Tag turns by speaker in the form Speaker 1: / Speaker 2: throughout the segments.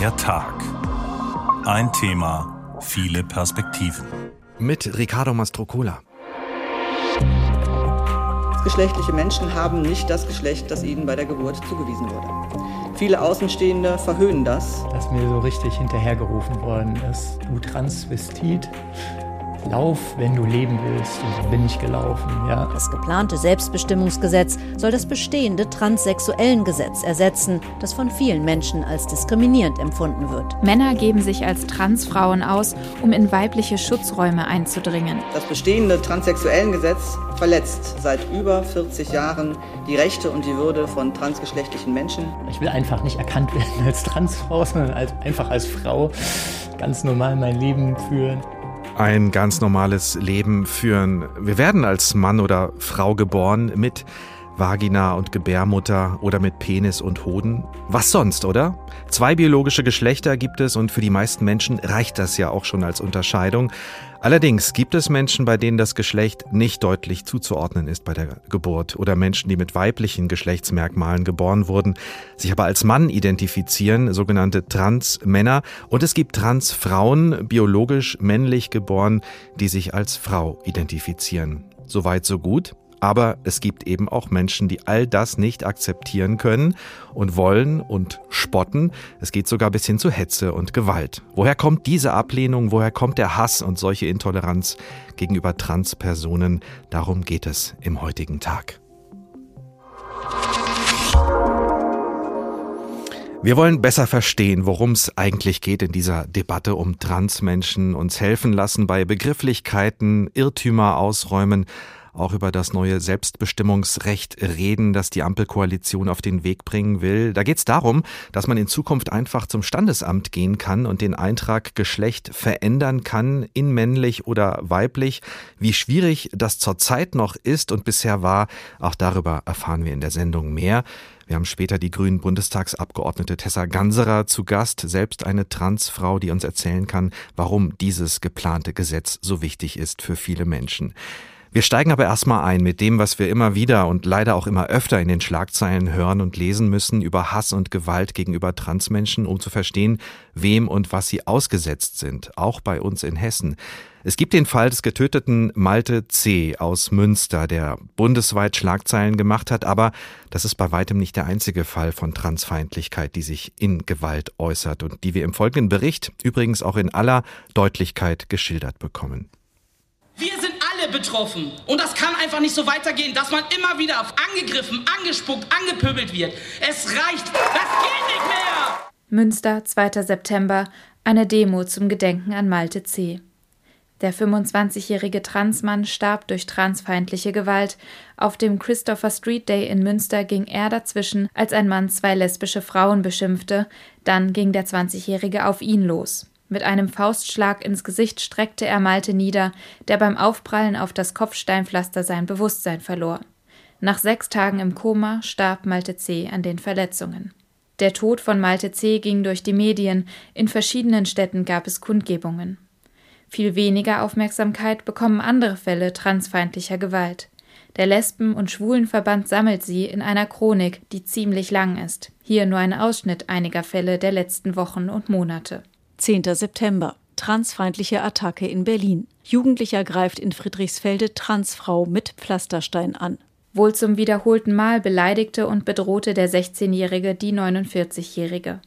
Speaker 1: Der Tag. Ein Thema, viele Perspektiven.
Speaker 2: Mit Riccardo Mastrocola.
Speaker 3: Geschlechtliche Menschen haben nicht das Geschlecht, das ihnen bei der Geburt zugewiesen wurde. Viele Außenstehende verhöhnen das.
Speaker 4: Dass mir so richtig hinterhergerufen worden ist, du Transvestit, Lauf, wenn du leben willst. Und so bin ich gelaufen, ja.
Speaker 5: Das geplante Selbstbestimmungsgesetz soll das bestehende Transsexuellengesetz ersetzen, das von vielen Menschen als diskriminierend empfunden wird.
Speaker 6: Männer geben sich als Transfrauen aus, um in weibliche Schutzräume einzudringen.
Speaker 3: Das bestehende Transsexuellengesetz verletzt seit über 40 Jahren die Rechte und die Würde von transgeschlechtlichen Menschen.
Speaker 4: Ich will einfach nicht erkannt werden als Transfrau, sondern als, einfach als Frau ganz normal mein Leben führen
Speaker 2: ein ganz normales Leben führen. Wir werden als Mann oder Frau geboren mit Vagina und Gebärmutter oder mit Penis und Hoden. Was sonst, oder? Zwei biologische Geschlechter gibt es und für die meisten Menschen reicht das ja auch schon als Unterscheidung. Allerdings gibt es Menschen, bei denen das Geschlecht nicht deutlich zuzuordnen ist bei der Geburt oder Menschen, die mit weiblichen Geschlechtsmerkmalen geboren wurden, sich aber als Mann identifizieren, sogenannte Transmänner. Und es gibt Transfrauen, biologisch männlich geboren, die sich als Frau identifizieren. Soweit so gut. Aber es gibt eben auch Menschen, die all das nicht akzeptieren können und wollen und spotten. Es geht sogar bis hin zu Hetze und Gewalt. Woher kommt diese Ablehnung? Woher kommt der Hass und solche Intoleranz gegenüber Transpersonen? Darum geht es im heutigen Tag. Wir wollen besser verstehen, worum es eigentlich geht in dieser Debatte um Transmenschen, uns helfen lassen bei Begrifflichkeiten, Irrtümer ausräumen, auch über das neue Selbstbestimmungsrecht reden, das die Ampelkoalition auf den Weg bringen will. Da geht es darum, dass man in Zukunft einfach zum Standesamt gehen kann und den Eintrag Geschlecht verändern kann in männlich oder weiblich. Wie schwierig das zurzeit noch ist und bisher war, auch darüber erfahren wir in der Sendung mehr. Wir haben später die grünen Bundestagsabgeordnete Tessa Ganserer zu Gast, selbst eine Transfrau, die uns erzählen kann, warum dieses geplante Gesetz so wichtig ist für viele Menschen. Wir steigen aber erstmal ein mit dem, was wir immer wieder und leider auch immer öfter in den Schlagzeilen hören und lesen müssen über Hass und Gewalt gegenüber Transmenschen, um zu verstehen, wem und was sie ausgesetzt sind, auch bei uns in Hessen. Es gibt den Fall des getöteten Malte C. aus Münster, der bundesweit Schlagzeilen gemacht hat, aber das ist bei weitem nicht der einzige Fall von Transfeindlichkeit, die sich in Gewalt äußert und die wir im folgenden Bericht übrigens auch in aller Deutlichkeit geschildert bekommen.
Speaker 7: Wir sind alle betroffen. Und das kann einfach nicht so weitergehen, dass man immer wieder angegriffen, angespuckt, angepöbelt wird. Es reicht. Das geht nicht mehr.
Speaker 6: Münster, 2. September. Eine Demo zum Gedenken an Malte C. Der 25-jährige Transmann starb durch transfeindliche Gewalt. Auf dem Christopher Street Day in Münster ging er dazwischen, als ein Mann zwei lesbische Frauen beschimpfte. Dann ging der 20-jährige auf ihn los. Mit einem Faustschlag ins Gesicht streckte er Malte nieder, der beim Aufprallen auf das Kopfsteinpflaster sein Bewusstsein verlor. Nach sechs Tagen im Koma starb Malte C. an den Verletzungen. Der Tod von Malte C. ging durch die Medien, in verschiedenen Städten gab es Kundgebungen. Viel weniger Aufmerksamkeit bekommen andere Fälle transfeindlicher Gewalt. Der Lesben- und Schwulenverband sammelt sie in einer Chronik, die ziemlich lang ist. Hier nur ein Ausschnitt einiger Fälle der letzten Wochen und Monate.
Speaker 5: 10. September. Transfeindliche Attacke in Berlin. Jugendlicher greift in Friedrichsfelde Transfrau mit Pflasterstein an.
Speaker 6: Wohl zum wiederholten Mal beleidigte und bedrohte der 16-Jährige die 49-Jährige.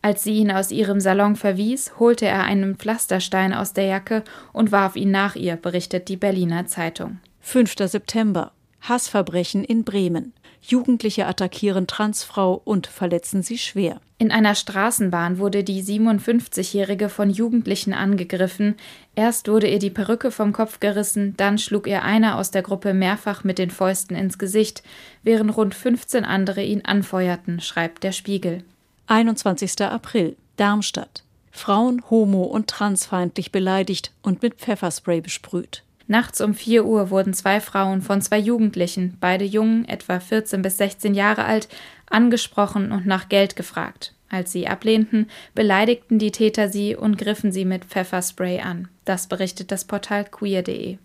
Speaker 6: Als sie ihn aus ihrem Salon verwies, holte er einen Pflasterstein aus der Jacke und warf ihn nach ihr, berichtet die Berliner Zeitung.
Speaker 5: 5. September. Hassverbrechen in Bremen. Jugendliche attackieren Transfrau und verletzen sie schwer.
Speaker 6: In einer Straßenbahn wurde die 57-Jährige von Jugendlichen angegriffen. Erst wurde ihr die Perücke vom Kopf gerissen, dann schlug ihr einer aus der Gruppe mehrfach mit den Fäusten ins Gesicht, während rund 15 andere ihn anfeuerten, schreibt der Spiegel.
Speaker 5: 21. April, Darmstadt. Frauen homo- und transfeindlich beleidigt und mit Pfefferspray besprüht.
Speaker 6: Nachts um 4 Uhr wurden zwei Frauen von zwei Jugendlichen, beide Jungen, etwa 14 bis 16 Jahre alt, angesprochen und nach Geld gefragt. Als sie ablehnten, beleidigten die Täter sie und griffen sie mit Pfefferspray an. Das berichtet das Portal queer.de.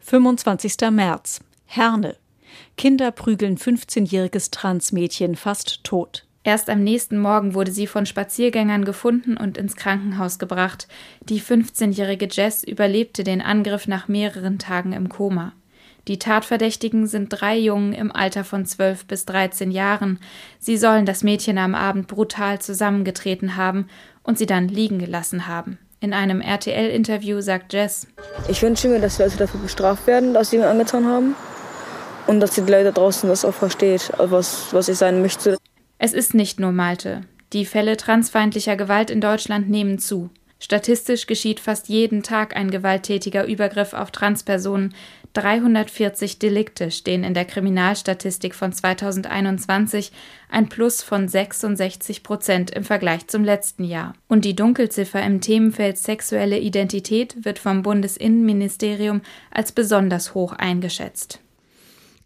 Speaker 5: 25. März. Herne. Kinder prügeln 15-jähriges Transmädchen fast tot.
Speaker 6: Erst am nächsten Morgen wurde sie von Spaziergängern gefunden und ins Krankenhaus gebracht. Die 15-jährige Jess überlebte den Angriff nach mehreren Tagen im Koma. Die Tatverdächtigen sind drei Jungen im Alter von 12 bis 13 Jahren. Sie sollen das Mädchen am Abend brutal zusammengetreten haben und sie dann liegen gelassen haben. In einem RTL-Interview sagt Jess:
Speaker 8: Ich wünsche mir, dass Leute dafür bestraft werden, dass sie mir angetan haben. Und dass die Leute draußen das auch versteht, was, was ich sein möchte.
Speaker 6: Es ist nicht nur Malte. Die Fälle transfeindlicher Gewalt in Deutschland nehmen zu. Statistisch geschieht fast jeden Tag ein gewalttätiger Übergriff auf Transpersonen. 340 Delikte stehen in der Kriminalstatistik von 2021, ein Plus von 66 Prozent im Vergleich zum letzten Jahr. Und die Dunkelziffer im Themenfeld sexuelle Identität wird vom Bundesinnenministerium als besonders hoch eingeschätzt.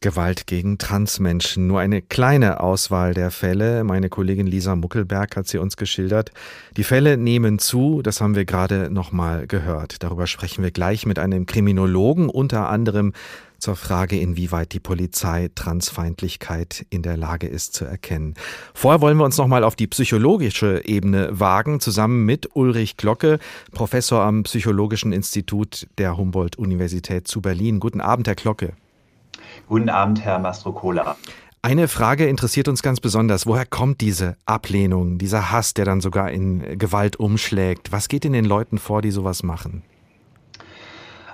Speaker 2: Gewalt gegen Transmenschen. Nur eine kleine Auswahl der Fälle. Meine Kollegin Lisa Muckelberg hat sie uns geschildert. Die Fälle nehmen zu, das haben wir gerade nochmal gehört. Darüber sprechen wir gleich mit einem Kriminologen, unter anderem zur Frage, inwieweit die Polizei Transfeindlichkeit in der Lage ist zu erkennen. Vorher wollen wir uns nochmal auf die psychologische Ebene wagen, zusammen mit Ulrich Glocke, Professor am Psychologischen Institut der Humboldt-Universität zu Berlin. Guten Abend, Herr Glocke.
Speaker 9: Guten Abend, Herr Mastrocola.
Speaker 2: Eine Frage interessiert uns ganz besonders. Woher kommt diese Ablehnung, dieser Hass, der dann sogar in Gewalt umschlägt? Was geht in den Leuten vor, die sowas machen?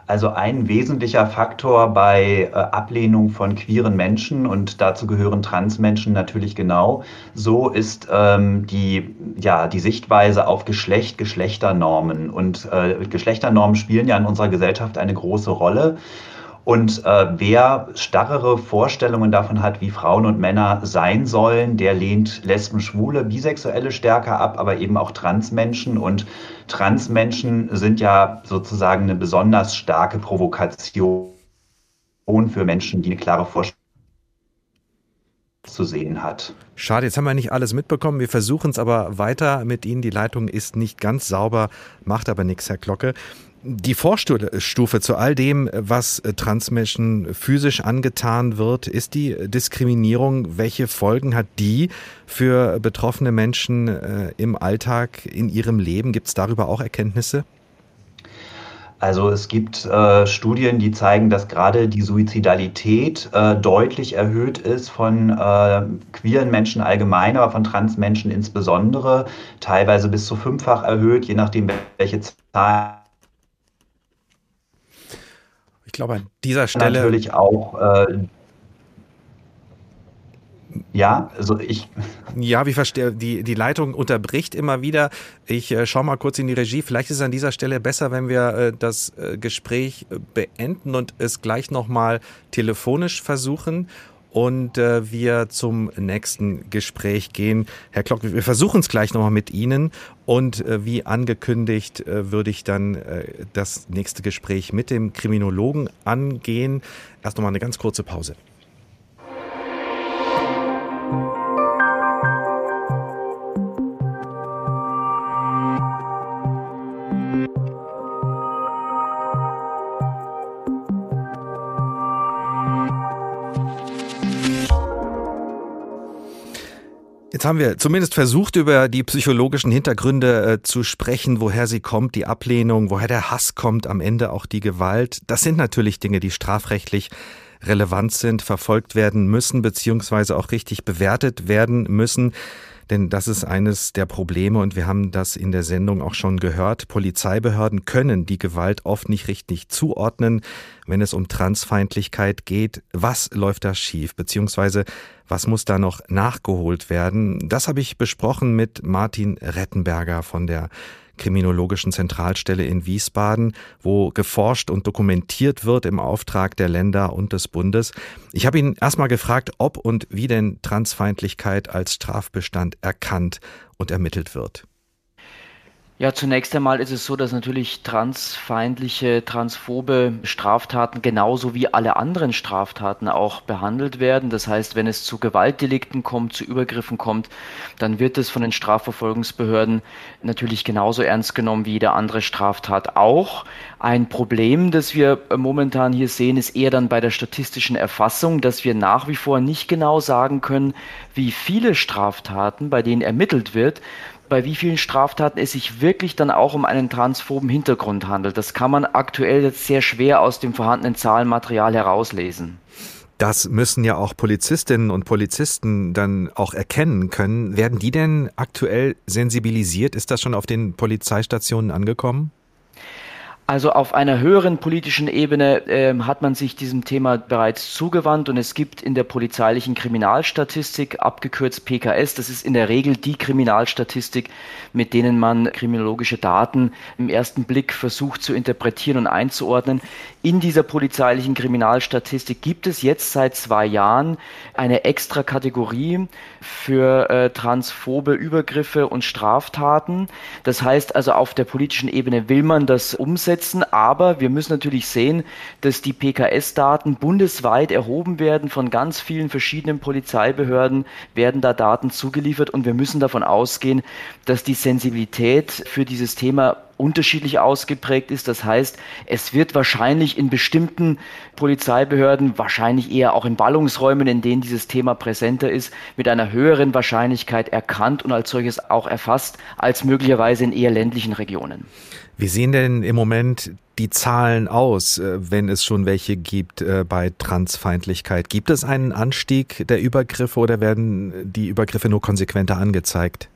Speaker 9: Also ein wesentlicher Faktor bei äh, Ablehnung von queeren Menschen und dazu gehören Transmenschen natürlich genau. So ist ähm, die, ja, die Sichtweise auf Geschlecht, Geschlechternormen. Und äh, Geschlechternormen spielen ja in unserer Gesellschaft eine große Rolle. Und äh, wer starrere Vorstellungen davon hat, wie Frauen und Männer sein sollen, der lehnt Lesben, Schwule, Bisexuelle stärker ab, aber eben auch Transmenschen. Und Transmenschen sind ja sozusagen eine besonders starke Provokation für Menschen, die eine klare Vorstellung zu sehen hat.
Speaker 2: Schade, jetzt haben wir nicht alles mitbekommen. Wir versuchen es aber weiter mit Ihnen. Die Leitung ist nicht ganz sauber, macht aber nichts, Herr Glocke die Vorstufe zu all dem, was äh, Transmenschen physisch angetan wird, ist die Diskriminierung. Welche Folgen hat die für betroffene Menschen äh, im Alltag, in ihrem Leben? Gibt es darüber auch Erkenntnisse?
Speaker 9: Also es gibt äh, Studien, die zeigen, dass gerade die Suizidalität äh, deutlich erhöht ist von äh, queeren Menschen allgemein, aber von Transmenschen insbesondere, teilweise bis zu fünffach erhöht, je nachdem, welche Zahlen
Speaker 2: glaube, an dieser Stelle.
Speaker 9: Natürlich auch. Äh, ja, also ich.
Speaker 2: Ja, wie verstehe, die, die Leitung unterbricht immer wieder. Ich äh, schaue mal kurz in die Regie. Vielleicht ist es an dieser Stelle besser, wenn wir äh, das äh, Gespräch äh, beenden und es gleich nochmal telefonisch versuchen und äh, wir zum nächsten Gespräch gehen. Herr Klock, wir versuchen es gleich nochmal mit Ihnen und äh, wie angekündigt äh, würde ich dann äh, das nächste Gespräch mit dem Kriminologen angehen. Erst nochmal eine ganz kurze Pause. Haben wir zumindest versucht, über die psychologischen Hintergründe äh, zu sprechen, woher sie kommt, die Ablehnung, woher der Hass kommt, am Ende auch die Gewalt. Das sind natürlich Dinge, die strafrechtlich relevant sind, verfolgt werden müssen, beziehungsweise auch richtig bewertet werden müssen. Denn das ist eines der Probleme und wir haben das in der Sendung auch schon gehört. Polizeibehörden können die Gewalt oft nicht richtig zuordnen, wenn es um Transfeindlichkeit geht. Was läuft da schief? Beziehungsweise was muss da noch nachgeholt werden? Das habe ich besprochen mit Martin Rettenberger von der Kriminologischen Zentralstelle in Wiesbaden, wo geforscht und dokumentiert wird im Auftrag der Länder und des Bundes. Ich habe ihn erstmal gefragt, ob und wie denn Transfeindlichkeit als Strafbestand erkannt und ermittelt wird.
Speaker 10: Ja, zunächst einmal ist es so, dass natürlich transfeindliche, transphobe Straftaten genauso wie alle anderen Straftaten auch behandelt werden. Das heißt, wenn es zu Gewaltdelikten kommt, zu Übergriffen kommt, dann wird es von den Strafverfolgungsbehörden natürlich genauso ernst genommen wie jede andere Straftat auch. Ein Problem, das wir momentan hier sehen, ist eher dann bei der statistischen Erfassung, dass wir nach wie vor nicht genau sagen können, wie viele Straftaten, bei denen ermittelt wird, bei wie vielen Straftaten es sich wirklich dann auch um einen transphoben Hintergrund handelt. Das kann man aktuell jetzt sehr schwer aus dem vorhandenen Zahlenmaterial herauslesen.
Speaker 2: Das müssen ja auch Polizistinnen und Polizisten dann auch erkennen können. Werden die denn aktuell sensibilisiert? Ist das schon auf den Polizeistationen angekommen?
Speaker 10: Also auf einer höheren politischen Ebene äh, hat man sich diesem Thema bereits zugewandt und es gibt in der polizeilichen Kriminalstatistik, abgekürzt PKS, das ist in der Regel die Kriminalstatistik, mit denen man kriminologische Daten im ersten Blick versucht zu interpretieren und einzuordnen. In dieser polizeilichen Kriminalstatistik gibt es jetzt seit zwei Jahren eine extra Kategorie für äh, transphobe Übergriffe und Straftaten. Das heißt also, auf der politischen Ebene will man das umsetzen, aber wir müssen natürlich sehen, dass die PKS-Daten bundesweit erhoben werden von ganz vielen verschiedenen Polizeibehörden, werden da Daten zugeliefert und wir müssen davon ausgehen, dass die Sensibilität für dieses Thema unterschiedlich ausgeprägt ist. Das heißt, es wird wahrscheinlich in bestimmten Polizeibehörden, wahrscheinlich eher auch in Ballungsräumen, in denen dieses Thema präsenter ist, mit einer höheren Wahrscheinlichkeit erkannt und als solches auch erfasst, als möglicherweise in eher ländlichen Regionen.
Speaker 2: Wie sehen denn im Moment die Zahlen aus, äh, wenn es schon welche gibt äh, bei Transfeindlichkeit? Gibt es einen Anstieg der Übergriffe oder werden die Übergriffe nur konsequenter angezeigt?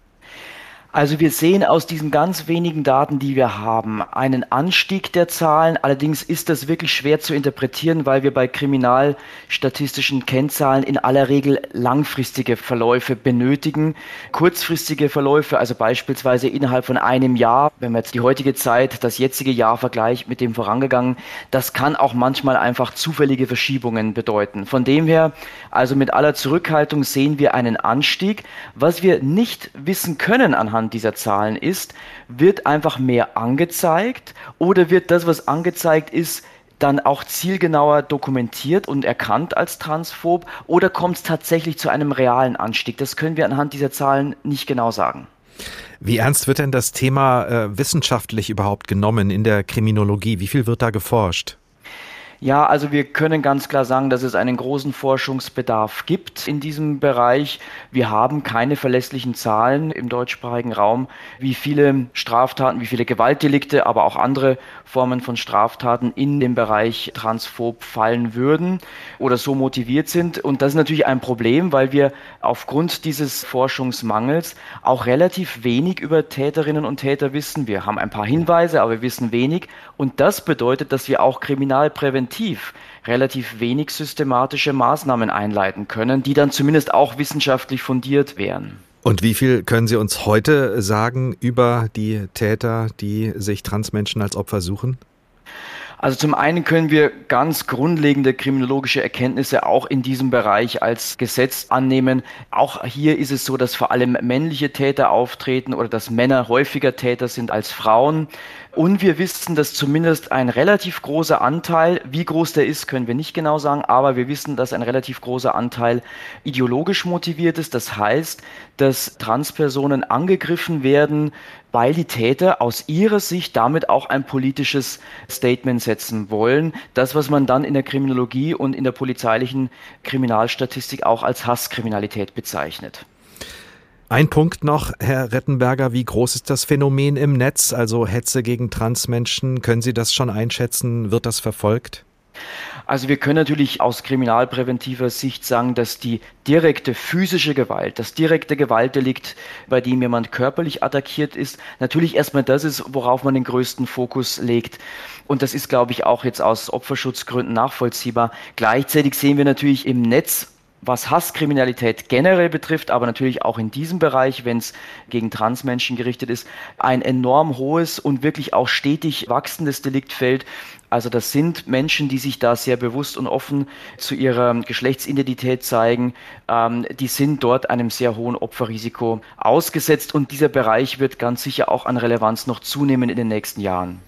Speaker 10: Also wir sehen aus diesen ganz wenigen Daten, die wir haben, einen Anstieg der Zahlen. Allerdings ist das wirklich schwer zu interpretieren, weil wir bei kriminalstatistischen Kennzahlen in aller Regel langfristige Verläufe benötigen. Kurzfristige Verläufe, also beispielsweise innerhalb von einem Jahr, wenn man jetzt die heutige Zeit, das jetzige Jahr vergleicht mit dem vorangegangenen, das kann auch manchmal einfach zufällige Verschiebungen bedeuten. Von dem her, also mit aller Zurückhaltung sehen wir einen Anstieg. Was wir nicht wissen können anhand anhand dieser Zahlen ist, wird einfach mehr angezeigt oder wird das, was angezeigt ist, dann auch zielgenauer dokumentiert und erkannt als transphob oder kommt es tatsächlich zu einem realen Anstieg? Das können wir anhand dieser Zahlen nicht genau sagen.
Speaker 2: Wie ernst wird denn das Thema äh, wissenschaftlich überhaupt genommen in der Kriminologie? Wie viel wird da geforscht?
Speaker 10: Ja, also wir können ganz klar sagen, dass es einen großen Forschungsbedarf gibt in diesem Bereich. Wir haben keine verlässlichen Zahlen im deutschsprachigen Raum, wie viele Straftaten, wie viele Gewaltdelikte, aber auch andere Formen von Straftaten in dem Bereich transphob fallen würden oder so motiviert sind. Und das ist natürlich ein Problem, weil wir aufgrund dieses Forschungsmangels auch relativ wenig über Täterinnen und Täter wissen. Wir haben ein paar Hinweise, aber wir wissen wenig. Und das bedeutet, dass wir auch kriminalpräventiv präventiv relativ wenig systematische Maßnahmen einleiten können, die dann zumindest auch wissenschaftlich fundiert wären.
Speaker 2: Und wie viel können Sie uns heute sagen über die Täter, die sich Transmenschen als Opfer suchen?
Speaker 10: Also zum einen können wir ganz grundlegende kriminologische Erkenntnisse auch in diesem Bereich als Gesetz annehmen. Auch hier ist es so, dass vor allem männliche Täter auftreten oder dass Männer häufiger Täter sind als Frauen. Und wir wissen, dass zumindest ein relativ großer Anteil, wie groß der ist, können wir nicht genau sagen, aber wir wissen, dass ein relativ großer Anteil ideologisch motiviert ist. Das heißt, dass Transpersonen angegriffen werden, weil die Täter aus ihrer Sicht damit auch ein politisches Statement setzen wollen. Das, was man dann in der Kriminologie und in der polizeilichen Kriminalstatistik auch als Hasskriminalität bezeichnet.
Speaker 2: Ein Punkt noch, Herr Rettenberger, wie groß ist das Phänomen im Netz, also Hetze gegen Transmenschen? Können Sie das schon einschätzen? Wird das verfolgt?
Speaker 10: Also wir können natürlich aus kriminalpräventiver Sicht sagen, dass die direkte physische Gewalt, das direkte Gewaltdelikt, bei dem jemand körperlich attackiert ist, natürlich erstmal das ist, worauf man den größten Fokus legt. Und das ist, glaube ich, auch jetzt aus Opferschutzgründen nachvollziehbar. Gleichzeitig sehen wir natürlich im Netz was Hasskriminalität generell betrifft, aber natürlich auch in diesem Bereich, wenn es gegen Transmenschen gerichtet ist, ein enorm hohes und wirklich auch stetig wachsendes Deliktfeld. Also das sind Menschen, die sich da sehr bewusst und offen zu ihrer Geschlechtsidentität zeigen. Ähm, die sind dort einem sehr hohen Opferrisiko ausgesetzt und dieser Bereich wird ganz sicher auch an Relevanz noch zunehmen in den nächsten Jahren.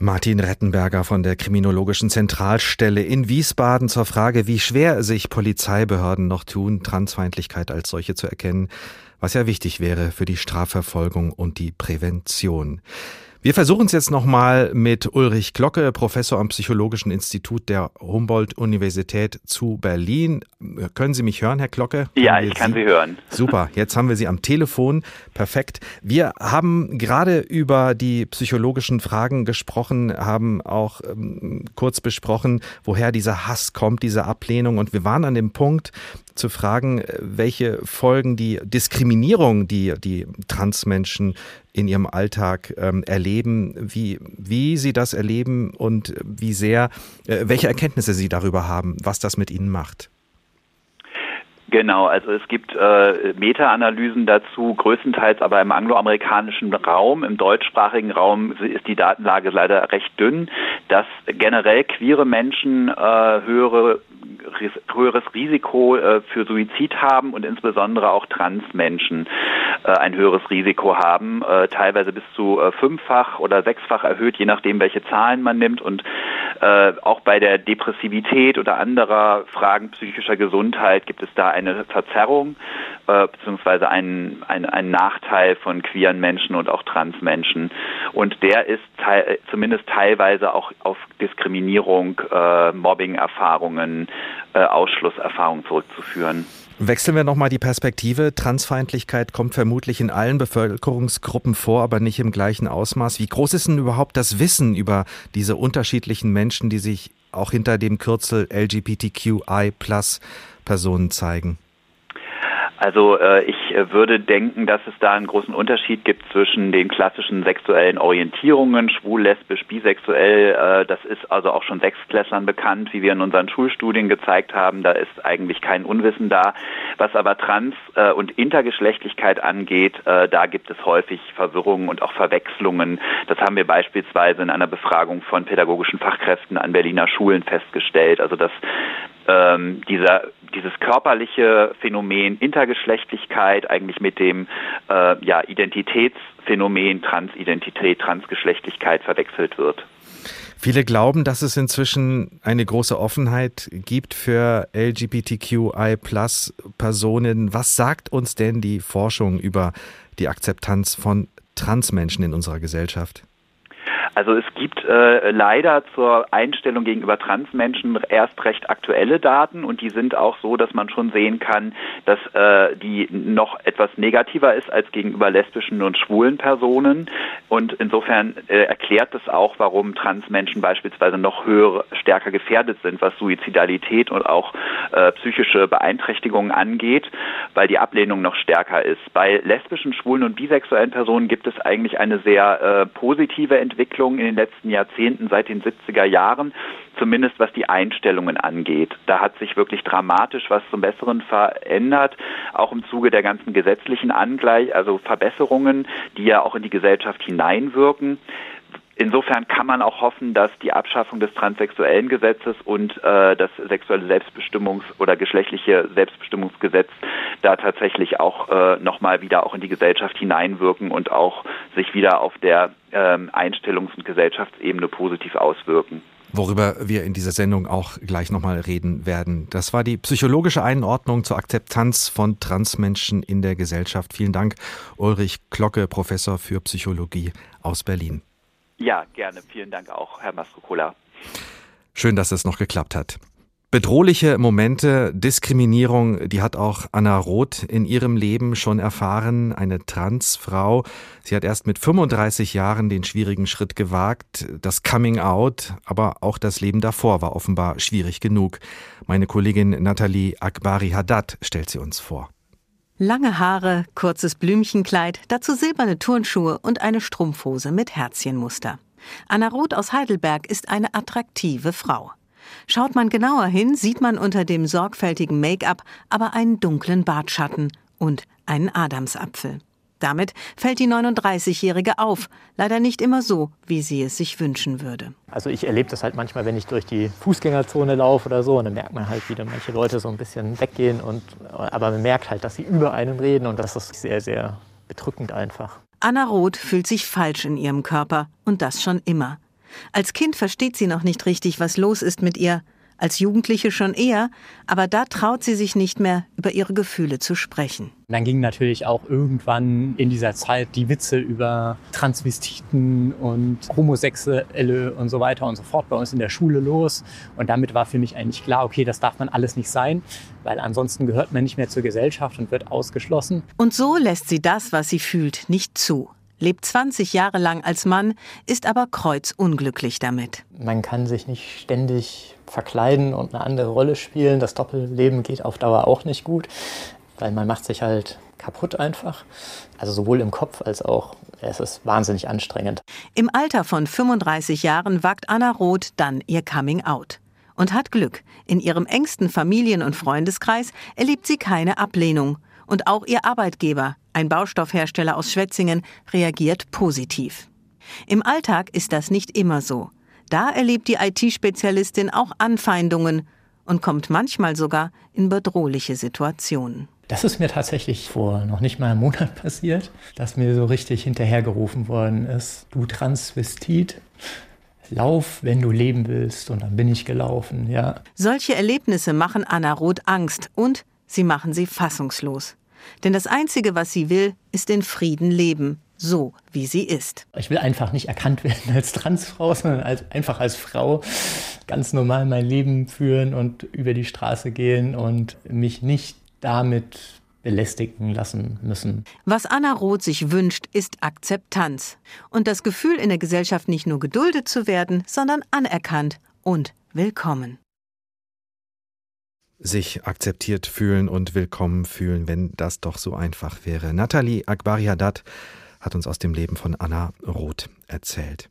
Speaker 2: Martin Rettenberger von der Kriminologischen Zentralstelle in Wiesbaden zur Frage, wie schwer sich Polizeibehörden noch tun, Transfeindlichkeit als solche zu erkennen, was ja wichtig wäre für die Strafverfolgung und die Prävention. Wir versuchen es jetzt nochmal mit Ulrich Glocke, Professor am Psychologischen Institut der Humboldt-Universität zu Berlin. Können Sie mich hören, Herr Glocke?
Speaker 11: Ja, ich kann Sie hören.
Speaker 2: Super, jetzt haben wir Sie am Telefon. Perfekt. Wir haben gerade über die psychologischen Fragen gesprochen, haben auch ähm, kurz besprochen, woher dieser Hass kommt, diese Ablehnung. Und wir waren an dem Punkt, zu fragen, welche Folgen die Diskriminierung, die die Transmenschen in ihrem Alltag ähm, erleben, wie, wie sie das erleben und wie sehr, äh, welche Erkenntnisse sie darüber haben, was das mit ihnen macht.
Speaker 11: Genau, also es gibt äh, Meta-Analysen dazu, größtenteils aber im angloamerikanischen Raum, im deutschsprachigen Raum ist die Datenlage leider recht dünn, dass generell queere Menschen äh, höhere höheres Risiko äh, für Suizid haben und insbesondere auch Transmenschen äh, ein höheres Risiko haben, äh, teilweise bis zu fünffach oder sechsfach erhöht, je nachdem, welche Zahlen man nimmt. Und auch bei der Depressivität oder anderer Fragen psychischer Gesundheit gibt es da eine Verzerrung äh, beziehungsweise einen, einen, einen Nachteil von queeren Menschen und auch Transmenschen. Und der ist teil, zumindest teilweise auch auf Diskriminierung, äh, Mobbing-Erfahrungen, äh, Ausschlusserfahrungen zurückzuführen.
Speaker 2: Wechseln wir nochmal die Perspektive. Transfeindlichkeit kommt vermutlich in allen Bevölkerungsgruppen vor, aber nicht im gleichen Ausmaß. Wie groß ist denn überhaupt das Wissen über diese unterschiedlichen Menschen, die sich auch hinter dem Kürzel LGBTQI Plus Personen zeigen?
Speaker 11: Also äh, ich äh, würde denken, dass es da einen großen Unterschied gibt zwischen den klassischen sexuellen Orientierungen, schwul, lesbisch, bisexuell. Äh, das ist also auch schon Sechsklässlern bekannt, wie wir in unseren Schulstudien gezeigt haben. Da ist eigentlich kein Unwissen da. Was aber Trans- äh, und Intergeschlechtlichkeit angeht, äh, da gibt es häufig Verwirrungen und auch Verwechslungen. Das haben wir beispielsweise in einer Befragung von pädagogischen Fachkräften an Berliner Schulen festgestellt. Also dass ähm, dieser, dieses körperliche Phänomen Intergeschlechtlichkeit eigentlich mit dem äh, ja, Identitätsphänomen Transidentität, Transgeschlechtlichkeit verwechselt wird.
Speaker 2: Viele glauben, dass es inzwischen eine große Offenheit gibt für LGBTQI-Plus-Personen. Was sagt uns denn die Forschung über die Akzeptanz von Transmenschen in unserer Gesellschaft?
Speaker 11: Also es gibt äh, leider zur Einstellung gegenüber Transmenschen erst recht aktuelle Daten und die sind auch so, dass man schon sehen kann, dass äh, die noch etwas negativer ist als gegenüber lesbischen und schwulen Personen. Und insofern äh, erklärt das auch, warum Transmenschen beispielsweise noch höher, stärker gefährdet sind, was Suizidalität und auch äh, psychische Beeinträchtigungen angeht, weil die Ablehnung noch stärker ist. Bei lesbischen, schwulen und bisexuellen Personen gibt es eigentlich eine sehr äh, positive Entwicklung Entwicklung in den letzten Jahrzehnten seit den 70er Jahren, zumindest was die Einstellungen angeht. Da hat sich wirklich dramatisch was zum Besseren verändert, auch im Zuge der ganzen gesetzlichen Angleich, also Verbesserungen, die ja auch in die Gesellschaft hineinwirken. Insofern kann man auch hoffen, dass die Abschaffung des transsexuellen Gesetzes und äh, das sexuelle Selbstbestimmungs- oder geschlechtliche Selbstbestimmungsgesetz da tatsächlich auch äh, nochmal wieder auch in die Gesellschaft hineinwirken und auch sich wieder auf der ähm, Einstellungs- und Gesellschaftsebene positiv auswirken
Speaker 2: worüber wir in dieser Sendung auch gleich nochmal reden werden. Das war die psychologische Einordnung zur Akzeptanz von Transmenschen in der Gesellschaft. Vielen Dank, Ulrich Glocke, Professor für Psychologie aus Berlin.
Speaker 11: Ja, gerne. Vielen Dank auch, Herr Mastrocola.
Speaker 2: Schön, dass es noch geklappt hat. Bedrohliche Momente, Diskriminierung, die hat auch Anna Roth in ihrem Leben schon erfahren, eine Transfrau. Sie hat erst mit 35 Jahren den schwierigen Schritt gewagt, das Coming Out, aber auch das Leben davor war offenbar schwierig genug. Meine Kollegin Nathalie Akbari Haddad stellt sie uns vor.
Speaker 12: Lange Haare, kurzes Blümchenkleid, dazu silberne Turnschuhe und eine Strumpfhose mit Herzchenmuster. Anna Roth aus Heidelberg ist eine attraktive Frau. Schaut man genauer hin, sieht man unter dem sorgfältigen Make-up aber einen dunklen Bartschatten und einen Adamsapfel. Damit fällt die 39-Jährige auf, leider nicht immer so, wie sie es sich wünschen würde.
Speaker 4: Also ich erlebe das halt manchmal, wenn ich durch die Fußgängerzone laufe oder so, und dann merkt man halt wieder manche Leute so ein bisschen weggehen, und, aber man merkt halt, dass sie über einem reden und das ist sehr, sehr bedrückend einfach.
Speaker 12: Anna Roth fühlt sich falsch in ihrem Körper und das schon immer. Als Kind versteht sie noch nicht richtig, was los ist mit ihr als Jugendliche schon eher, aber da traut sie sich nicht mehr, über ihre Gefühle zu sprechen.
Speaker 4: Dann gingen natürlich auch irgendwann in dieser Zeit die Witze über Transvestiten und Homosexuelle und so weiter und so fort bei uns in der Schule los. Und damit war für mich eigentlich klar, okay, das darf man alles nicht sein, weil ansonsten gehört man nicht mehr zur Gesellschaft und wird ausgeschlossen.
Speaker 12: Und so lässt sie das, was sie fühlt, nicht zu lebt 20 Jahre lang als Mann, ist aber kreuzunglücklich damit.
Speaker 4: Man kann sich nicht ständig verkleiden und eine andere Rolle spielen. Das Doppelleben geht auf Dauer auch nicht gut, weil man macht sich halt kaputt einfach. Also sowohl im Kopf als auch, es ist wahnsinnig anstrengend.
Speaker 12: Im Alter von 35 Jahren wagt Anna Roth dann ihr Coming Out. Und hat Glück. In ihrem engsten Familien- und Freundeskreis erlebt sie keine Ablehnung. Und auch ihr Arbeitgeber, ein Baustoffhersteller aus Schwetzingen, reagiert positiv. Im Alltag ist das nicht immer so. Da erlebt die IT-Spezialistin auch Anfeindungen und kommt manchmal sogar in bedrohliche Situationen.
Speaker 4: Das ist mir tatsächlich vor noch nicht mal einem Monat passiert, dass mir so richtig hinterhergerufen worden ist, du Transvestit, lauf, wenn du leben willst. Und dann bin ich gelaufen, ja.
Speaker 12: Solche Erlebnisse machen Anna Roth Angst und sie machen sie fassungslos. Denn das Einzige, was sie will, ist in Frieden leben, so wie sie ist.
Speaker 4: Ich will einfach nicht erkannt werden als Transfrau, sondern als, einfach als Frau ganz normal mein Leben führen und über die Straße gehen und mich nicht damit belästigen lassen müssen.
Speaker 12: Was Anna Roth sich wünscht, ist Akzeptanz und das Gefühl, in der Gesellschaft nicht nur geduldet zu werden, sondern anerkannt und willkommen
Speaker 2: sich akzeptiert fühlen und willkommen fühlen, wenn das doch so einfach wäre. Nathalie Akbariadat hat uns aus dem Leben von Anna Roth erzählt.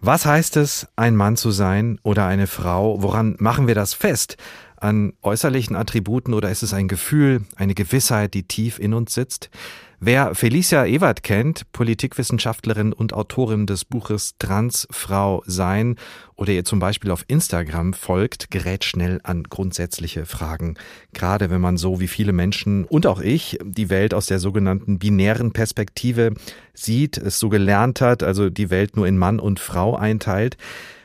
Speaker 2: Was heißt es, ein Mann zu sein oder eine Frau? Woran machen wir das fest? An äußerlichen Attributen oder ist es ein Gefühl, eine Gewissheit, die tief in uns sitzt? Wer Felicia Ewert kennt, Politikwissenschaftlerin und Autorin des Buches Transfrau sein oder ihr zum Beispiel auf Instagram folgt, gerät schnell an grundsätzliche Fragen. Gerade wenn man so wie viele Menschen und auch ich die Welt aus der sogenannten binären Perspektive sieht, es so gelernt hat, also die Welt nur in Mann und Frau einteilt.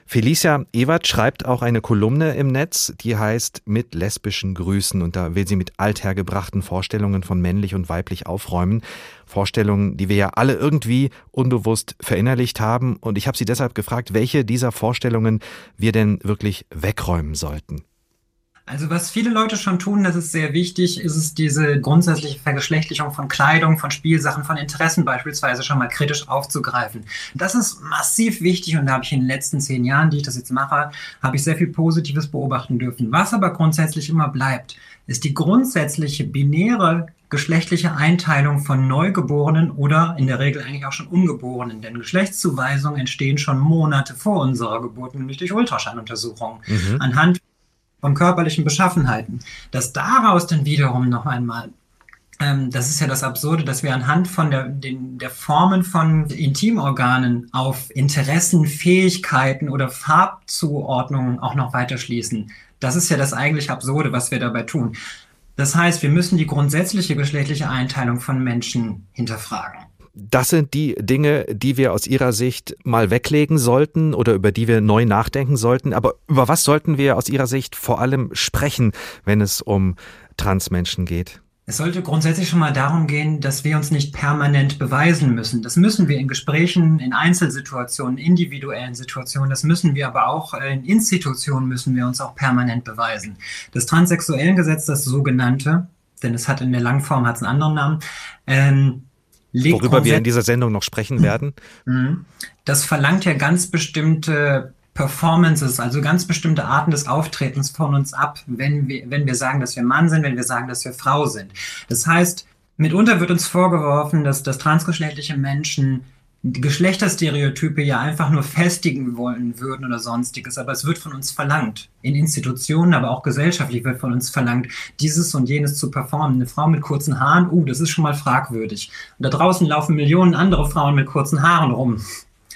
Speaker 2: Felicia Ewert schreibt auch eine Kolumne im Netz, die heißt Mit lesbischen Grüßen und da will sie mit althergebrachten Vorstellungen von männlich und weiblich aufräumen. Vorstellungen, die wir ja alle irgendwie unbewusst verinnerlicht haben und ich habe sie deshalb gefragt, welche dieser Vorstellungen wir denn wirklich wegräumen sollten.
Speaker 13: Also was viele Leute schon tun, das ist sehr wichtig, ist es diese grundsätzliche Vergeschlechtlichung von Kleidung, von Spielsachen, von Interessen beispielsweise schon mal kritisch aufzugreifen. Das ist massiv wichtig und da habe ich in den letzten zehn Jahren, die ich das jetzt mache, habe ich sehr viel Positives beobachten dürfen. Was aber grundsätzlich immer bleibt, ist die grundsätzliche binäre geschlechtliche Einteilung von Neugeborenen oder in der Regel eigentlich auch schon Ungeborenen. Denn Geschlechtszuweisungen entstehen schon Monate vor unserer Geburt, nämlich durch Ultraschalluntersuchungen. Mhm. Anhand von körperlichen Beschaffenheiten, dass daraus dann wiederum noch einmal ähm, das ist ja das Absurde, dass wir anhand von der, den, der Formen von Intimorganen auf Interessen, Fähigkeiten oder Farbzuordnungen auch noch weiter schließen. Das ist ja das eigentlich Absurde, was wir dabei tun. Das heißt, wir müssen die grundsätzliche geschlechtliche Einteilung von Menschen hinterfragen.
Speaker 2: Das sind die Dinge, die wir aus Ihrer Sicht mal weglegen sollten oder über die wir neu nachdenken sollten. Aber über was sollten wir aus Ihrer Sicht vor allem sprechen, wenn es um Transmenschen geht?
Speaker 13: Es sollte grundsätzlich schon mal darum gehen, dass wir uns nicht permanent beweisen müssen. Das müssen wir in Gesprächen, in Einzelsituationen, individuellen Situationen, das müssen wir aber auch in Institutionen müssen wir uns auch permanent beweisen. Das transsexuellen Gesetz, das sogenannte, denn es hat in der Langform hat einen anderen Namen, ähm,
Speaker 2: worüber wir in dieser Sendung noch sprechen werden.
Speaker 13: Mhm. Das verlangt ja ganz bestimmte Performances, also ganz bestimmte Arten des Auftretens von uns ab, wenn wir, wenn wir sagen, dass wir Mann sind, wenn wir sagen, dass wir Frau sind. Das heißt, mitunter wird uns vorgeworfen, dass, dass transgeschlechtliche Menschen Geschlechterstereotype ja einfach nur festigen wollen würden oder sonstiges, aber es wird von uns verlangt. In Institutionen, aber auch gesellschaftlich wird von uns verlangt, dieses und jenes zu performen. Eine Frau mit kurzen Haaren, uh, das ist schon mal fragwürdig. Und da draußen laufen Millionen andere Frauen mit kurzen Haaren rum.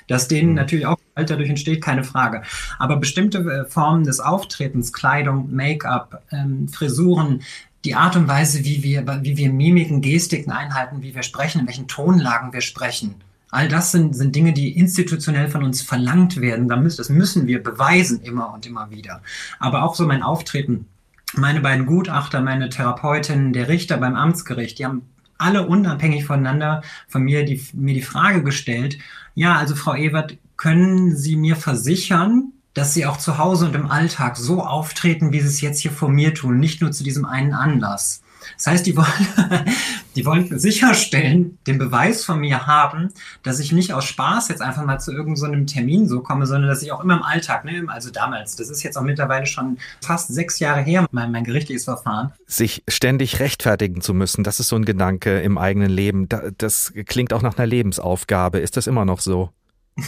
Speaker 13: Dass denen mhm. natürlich auch Alter dadurch entsteht, keine Frage. Aber bestimmte äh, Formen des Auftretens, Kleidung, Make-up, ähm, Frisuren, die Art und Weise, wie wir, wie wir Mimiken, Gestiken einhalten, wie wir sprechen, in welchen Tonlagen wir sprechen, All das sind, sind Dinge, die institutionell von uns verlangt werden. Das müssen wir beweisen immer und immer wieder. Aber auch so mein Auftreten, meine beiden Gutachter, meine Therapeutin, der Richter beim Amtsgericht, die haben alle unabhängig voneinander von mir die, mir die Frage gestellt, ja, also Frau Ewert, können Sie mir versichern, dass Sie auch zu Hause und im Alltag so auftreten, wie Sie es jetzt hier vor mir tun, nicht nur zu diesem einen Anlass? Das heißt, die wollen, die wollen sicherstellen, den Beweis von mir haben, dass ich nicht aus Spaß jetzt einfach mal zu irgendeinem so Termin so komme, sondern dass ich auch immer im Alltag, ne, also damals, das ist jetzt auch mittlerweile schon fast sechs Jahre her, mein, mein gerichtliches Verfahren.
Speaker 2: Sich ständig rechtfertigen zu müssen, das ist so ein Gedanke im eigenen Leben. Das klingt auch nach einer Lebensaufgabe. Ist das immer noch so?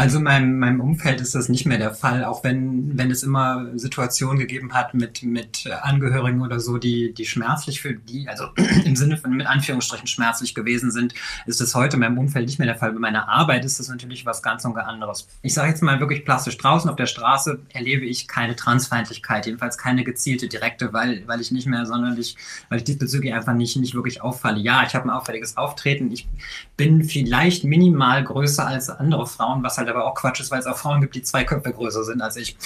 Speaker 13: Also in meinem, meinem Umfeld ist das nicht mehr der Fall, auch wenn, wenn es immer Situationen gegeben hat mit, mit Angehörigen oder so, die, die schmerzlich für die, also im Sinne von mit Anführungsstrichen schmerzlich gewesen sind, ist das heute in meinem Umfeld nicht mehr der Fall. Bei meiner Arbeit ist das natürlich was ganz und gar anderes. Ich sage jetzt mal wirklich plastisch, draußen auf der Straße erlebe ich keine Transfeindlichkeit, jedenfalls keine gezielte, direkte, weil, weil ich nicht mehr sonderlich, weil ich diesbezüglich einfach nicht, nicht wirklich auffalle. Ja, ich habe ein auffälliges Auftreten, ich bin vielleicht minimal größer als andere Frauen, was halt aber auch Quatsch ist, weil es auch Frauen gibt, die zwei Köpfe größer sind als ich.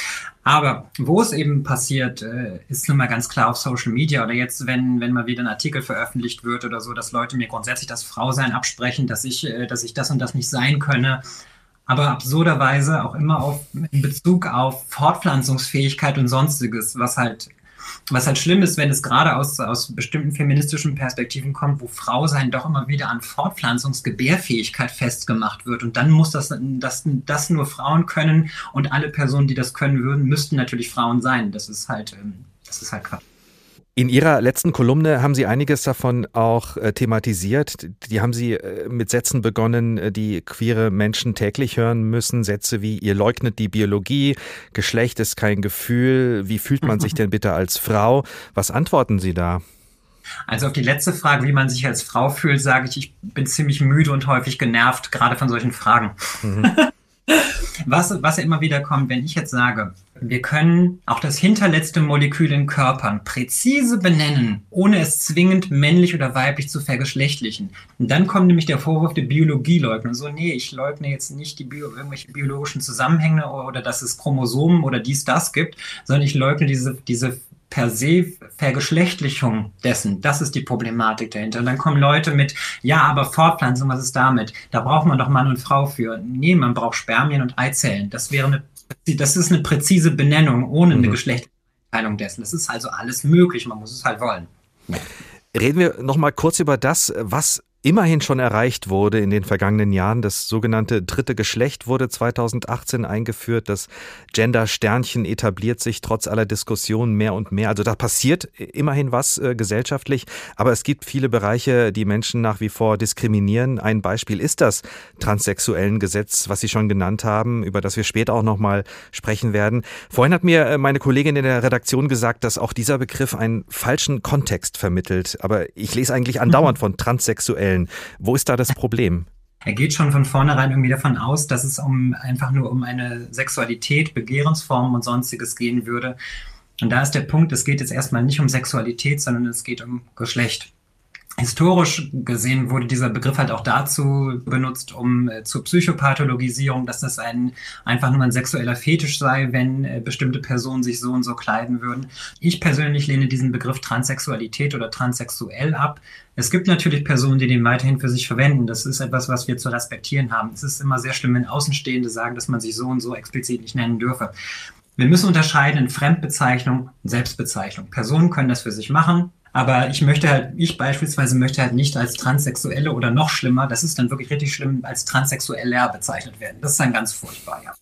Speaker 13: Aber wo es eben passiert, äh, ist nun mal ganz klar auf Social Media oder jetzt, wenn, wenn mal wieder ein Artikel veröffentlicht wird oder so, dass Leute mir grundsätzlich das Frausein absprechen, dass ich, äh, dass ich das und das nicht sein könne aber absurderweise auch immer auf, in Bezug auf Fortpflanzungsfähigkeit und sonstiges, was halt was halt schlimm ist, wenn es gerade aus, aus bestimmten feministischen Perspektiven kommt, wo Frau sein doch immer wieder an Fortpflanzungsgebärfähigkeit festgemacht wird. Und dann muss das, das, das nur Frauen können und alle Personen, die das können würden, müssten natürlich Frauen sein. Das ist halt, ähm, das ist halt Quatsch.
Speaker 2: In Ihrer letzten Kolumne haben Sie einiges davon auch äh, thematisiert. Die haben Sie äh, mit Sätzen begonnen, äh, die queere Menschen täglich hören müssen. Sätze wie, ihr leugnet die Biologie, Geschlecht ist kein Gefühl, wie fühlt man sich denn bitte als Frau? Was antworten Sie da?
Speaker 13: Also auf die letzte Frage, wie man sich als Frau fühlt, sage ich, ich bin ziemlich müde und häufig genervt, gerade von solchen Fragen. Mhm. Was, was immer wieder kommt, wenn ich jetzt sage, wir können auch das hinterletzte Molekül in Körpern präzise benennen, ohne es zwingend männlich oder weiblich zu vergeschlechtlichen. Und dann kommt nämlich der Vorwurf der Biologieleugnung. So, nee, ich leugne jetzt nicht die Bio irgendwelche biologischen Zusammenhänge oder, oder dass es Chromosomen oder dies, das gibt, sondern ich leugne diese, diese per se Vergeschlechtlichung dessen. Das ist die Problematik dahinter. Und dann kommen Leute mit, ja, aber Fortpflanzung, was ist damit? Da braucht man doch Mann und Frau für. Nee, man braucht Spermien und Eizellen. Das wäre eine, das ist eine präzise Benennung ohne eine mhm. Geschlechtsteilung dessen. Das ist also alles möglich. Man muss es halt wollen.
Speaker 2: Reden wir noch mal kurz über das, was immerhin schon erreicht wurde in den vergangenen Jahren. Das sogenannte dritte Geschlecht wurde 2018 eingeführt. Das Gender-Sternchen etabliert sich trotz aller Diskussionen mehr und mehr. Also da passiert immerhin was äh, gesellschaftlich, aber es gibt viele Bereiche, die Menschen nach wie vor diskriminieren. Ein Beispiel ist das transsexuellen Gesetz, was Sie schon genannt haben, über das wir später auch noch mal sprechen werden. Vorhin hat mir äh, meine Kollegin in der Redaktion gesagt, dass auch dieser Begriff einen falschen Kontext vermittelt. Aber ich lese eigentlich andauernd von transsexuellen stellen. Wo ist da das Problem?
Speaker 13: Er geht schon von vornherein irgendwie davon aus, dass es um einfach nur um eine Sexualität, Begehrensformen und sonstiges gehen würde. Und da ist der Punkt, es geht jetzt erstmal nicht um Sexualität, sondern es geht um Geschlecht. Historisch gesehen wurde dieser Begriff halt auch dazu benutzt, um äh, zur Psychopathologisierung, dass das ein, einfach nur ein sexueller Fetisch sei, wenn äh, bestimmte Personen sich so und so kleiden würden. Ich persönlich lehne diesen Begriff Transsexualität oder transsexuell ab. Es gibt natürlich Personen, die den weiterhin für sich verwenden. Das ist etwas, was wir zu respektieren haben. Es ist immer sehr schlimm, wenn Außenstehende sagen, dass man sich so und so explizit nicht nennen dürfe. Wir müssen unterscheiden in Fremdbezeichnung und Selbstbezeichnung. Personen können das für sich machen. Aber ich möchte halt, ich beispielsweise möchte halt nicht als Transsexuelle oder noch schlimmer, das ist dann wirklich richtig schlimm, als Transsexueller bezeichnet werden. Das ist dann ganz furchtbar, ja.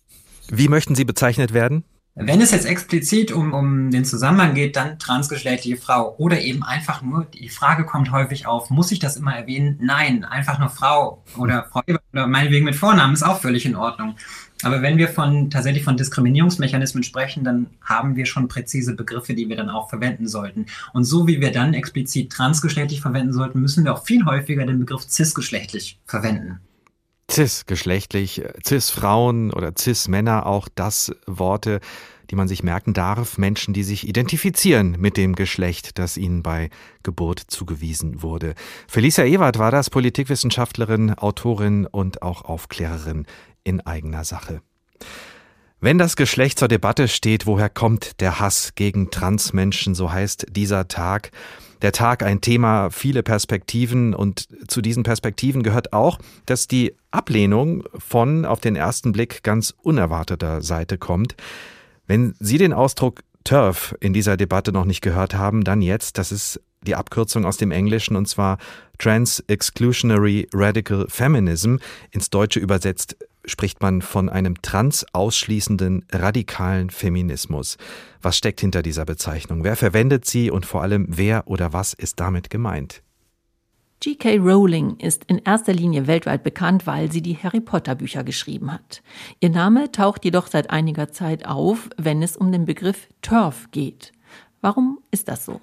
Speaker 2: Wie möchten Sie bezeichnet werden?
Speaker 13: Wenn es jetzt explizit um, um den Zusammenhang geht, dann transgeschlechtliche Frau oder eben einfach nur, die Frage kommt häufig auf, muss ich das immer erwähnen? Nein, einfach nur Frau oder Frau oder meinetwegen mit Vornamen ist auch völlig in Ordnung. Aber wenn wir von tatsächlich von Diskriminierungsmechanismen sprechen, dann haben wir schon präzise Begriffe, die wir dann auch verwenden sollten. Und so wie wir dann explizit transgeschlechtlich verwenden sollten, müssen wir auch viel häufiger den Begriff cisgeschlechtlich verwenden.
Speaker 2: Cis-geschlechtlich, Cis-Frauen oder Cis-Männer, auch das Worte, die man sich merken darf, Menschen, die sich identifizieren mit dem Geschlecht, das ihnen bei Geburt zugewiesen wurde. Felicia Ewert war das, Politikwissenschaftlerin, Autorin und auch Aufklärerin in eigener Sache. Wenn das Geschlecht zur Debatte steht, woher kommt der Hass gegen Transmenschen, so heißt dieser Tag der Tag ein Thema, viele Perspektiven und zu diesen Perspektiven gehört auch, dass die Ablehnung von auf den ersten Blick ganz unerwarteter Seite kommt. Wenn Sie den Ausdruck TERF in dieser Debatte noch nicht gehört haben, dann jetzt, das ist die Abkürzung aus dem Englischen und zwar Trans Exclusionary Radical Feminism, ins Deutsche übersetzt spricht man von einem trans-ausschließenden radikalen Feminismus. Was steckt hinter dieser Bezeichnung? Wer verwendet sie und vor allem wer oder was ist damit gemeint?
Speaker 14: G.K. Rowling ist in erster Linie weltweit bekannt, weil sie die Harry Potter Bücher geschrieben hat. Ihr Name taucht jedoch seit einiger Zeit auf, wenn es um den Begriff TERF geht. Warum ist das so?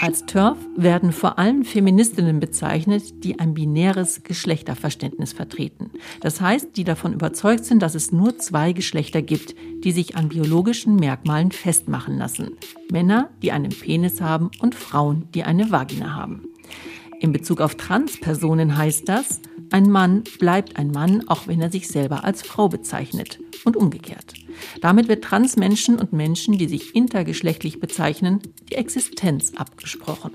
Speaker 14: Als TERF werden vor allem Feministinnen bezeichnet, die ein binäres Geschlechterverständnis vertreten. Das heißt, die davon überzeugt sind, dass es nur zwei Geschlechter gibt, die sich an biologischen Merkmalen festmachen lassen. Männer, die einen Penis haben und Frauen, die eine Vagina haben. In Bezug auf Transpersonen heißt das, ein Mann bleibt ein Mann, auch wenn er sich selber als Frau bezeichnet und umgekehrt. Damit wird Transmenschen und Menschen, die sich intergeschlechtlich bezeichnen, die Existenz abgesprochen.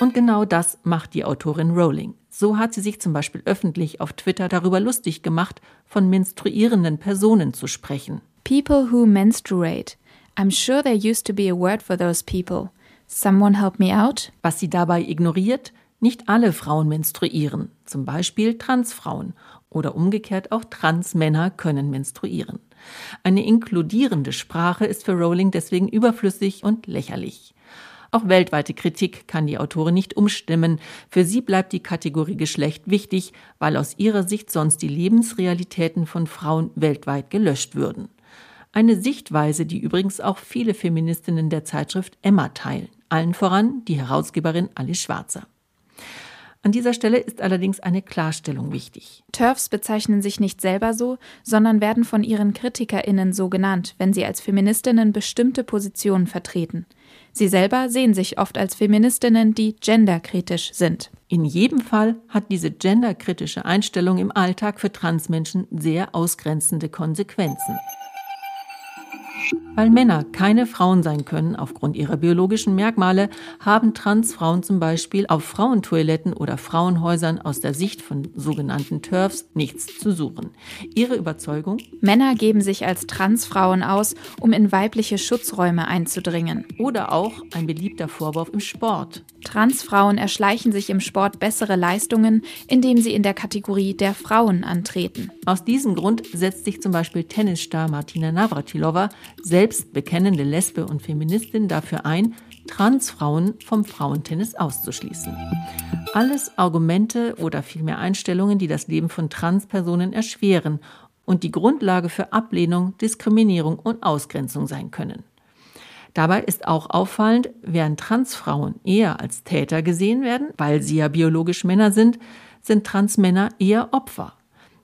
Speaker 14: Und genau das macht die Autorin Rowling. So hat sie sich zum Beispiel öffentlich auf Twitter darüber lustig gemacht, von menstruierenden Personen zu sprechen.
Speaker 6: People who menstruate. I'm sure there used to be a word for those people. Someone help me out?
Speaker 14: Was sie dabei ignoriert, nicht alle Frauen menstruieren, zum Beispiel Transfrauen oder umgekehrt auch Transmänner können menstruieren. Eine inkludierende Sprache ist für Rowling deswegen überflüssig und lächerlich. Auch weltweite Kritik kann die Autorin nicht umstimmen. Für sie bleibt die Kategorie Geschlecht wichtig, weil aus ihrer Sicht sonst die Lebensrealitäten von Frauen weltweit gelöscht würden. Eine Sichtweise, die übrigens auch viele Feministinnen der Zeitschrift Emma teilen. Allen voran die Herausgeberin Alice Schwarzer. An dieser Stelle ist allerdings eine Klarstellung wichtig.
Speaker 6: TERFs bezeichnen sich nicht selber so, sondern werden von ihren KritikerInnen so genannt, wenn sie als Feministinnen bestimmte Positionen vertreten. Sie selber sehen sich oft als Feministinnen, die genderkritisch sind.
Speaker 14: In jedem Fall hat diese genderkritische Einstellung im Alltag für Transmenschen sehr ausgrenzende Konsequenzen. Weil Männer keine Frauen sein können aufgrund ihrer biologischen Merkmale, haben Transfrauen zum Beispiel auf Frauentoiletten oder Frauenhäusern aus der Sicht von sogenannten TERFs nichts zu suchen. Ihre Überzeugung?
Speaker 6: Männer geben sich als Transfrauen aus, um in weibliche Schutzräume einzudringen.
Speaker 14: Oder auch ein beliebter Vorwurf im Sport.
Speaker 6: Transfrauen erschleichen sich im Sport bessere Leistungen, indem sie in der Kategorie der Frauen antreten.
Speaker 14: Aus diesem Grund setzt sich zum Beispiel Tennisstar Martina Navratilova selbst bekennende Lesbe und Feministin dafür ein, Transfrauen vom Frauentennis auszuschließen. Alles Argumente oder vielmehr Einstellungen, die das Leben von Transpersonen erschweren und die Grundlage für Ablehnung, Diskriminierung und Ausgrenzung sein können. Dabei ist auch auffallend, während Transfrauen eher als Täter gesehen werden, weil sie ja biologisch Männer sind, sind Transmänner eher Opfer.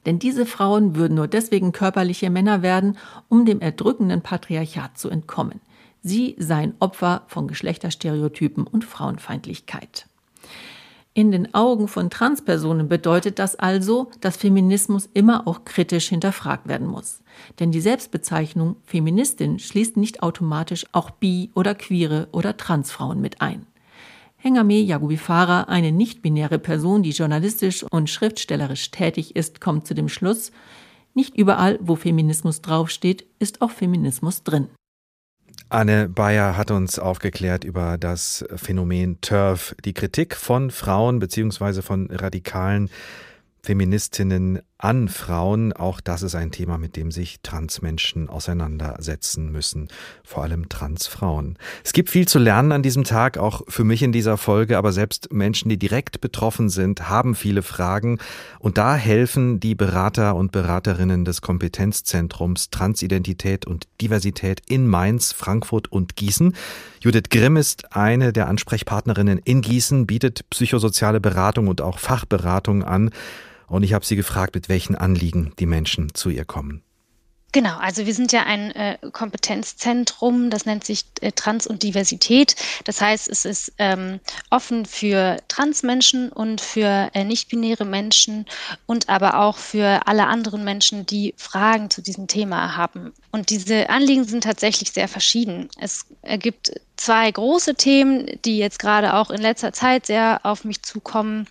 Speaker 14: Denn diese Frauen würden nur deswegen körperliche Männer werden, um dem erdrückenden Patriarchat zu entkommen. Sie seien Opfer von Geschlechterstereotypen und Frauenfeindlichkeit. In den Augen von Transpersonen bedeutet das also, dass Feminismus immer auch kritisch hinterfragt werden muss. Denn die Selbstbezeichnung Feministin schließt nicht automatisch auch bi- oder queere oder Transfrauen mit ein. Hengame Yagubifara, eine nicht-binäre Person, die journalistisch und schriftstellerisch tätig ist, kommt zu dem Schluss, nicht überall, wo Feminismus draufsteht, ist auch Feminismus drin.
Speaker 2: Anne Bayer hat uns aufgeklärt über das Phänomen TERF, die Kritik von Frauen bzw. von radikalen Feministinnen an Frauen. Auch das ist ein Thema, mit dem sich Transmenschen auseinandersetzen müssen, vor allem Transfrauen. Es gibt viel zu lernen an diesem Tag, auch für mich in dieser Folge, aber selbst Menschen, die direkt betroffen sind, haben viele Fragen und da helfen die Berater und Beraterinnen des Kompetenzzentrums Transidentität und Diversität in Mainz, Frankfurt und Gießen. Judith Grimm ist eine der Ansprechpartnerinnen in Gießen, bietet psychosoziale Beratung und auch Fachberatung an. Und ich habe sie gefragt, mit welchen Anliegen die Menschen zu ihr kommen.
Speaker 15: Genau, also wir sind ja ein äh, Kompetenzzentrum, das nennt sich äh, Trans und Diversität. Das heißt, es ist ähm, offen für Transmenschen und für äh, nicht-binäre Menschen und aber auch für alle anderen Menschen, die Fragen zu diesem Thema haben. Und diese Anliegen sind tatsächlich sehr verschieden. Es gibt zwei große Themen, die jetzt gerade auch in letzter Zeit sehr auf mich zukommen.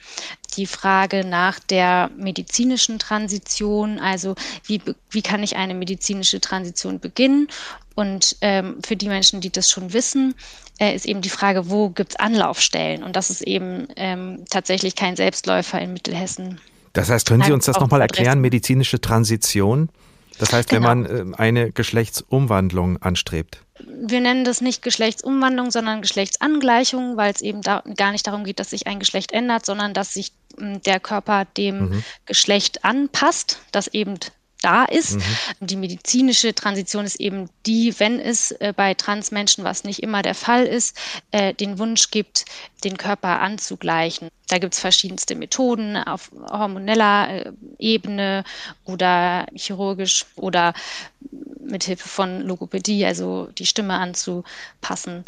Speaker 15: Die Frage nach der medizinischen Transition, also wie, wie kann ich eine medizinische Transition beginnen? Und ähm, für die Menschen, die das schon wissen, äh, ist eben die Frage, wo gibt es Anlaufstellen? Und das ist eben ähm, tatsächlich kein Selbstläufer in Mittelhessen.
Speaker 2: Das heißt, können Sie uns das nochmal erklären, medizinische Transition? Das heißt, genau. wenn man äh, eine Geschlechtsumwandlung anstrebt
Speaker 15: wir nennen das nicht Geschlechtsumwandlung, sondern Geschlechtsangleichung, weil es eben da gar nicht darum geht, dass sich ein Geschlecht ändert, sondern dass sich hm, der Körper dem mhm. Geschlecht anpasst, das eben da ist. Mhm. Die medizinische Transition ist eben die, wenn es äh, bei Transmenschen, was nicht immer der Fall ist, äh, den Wunsch gibt, den Körper anzugleichen. Da gibt es verschiedenste Methoden auf hormoneller äh, Ebene oder chirurgisch oder mithilfe von Logopädie, also die Stimme anzupassen.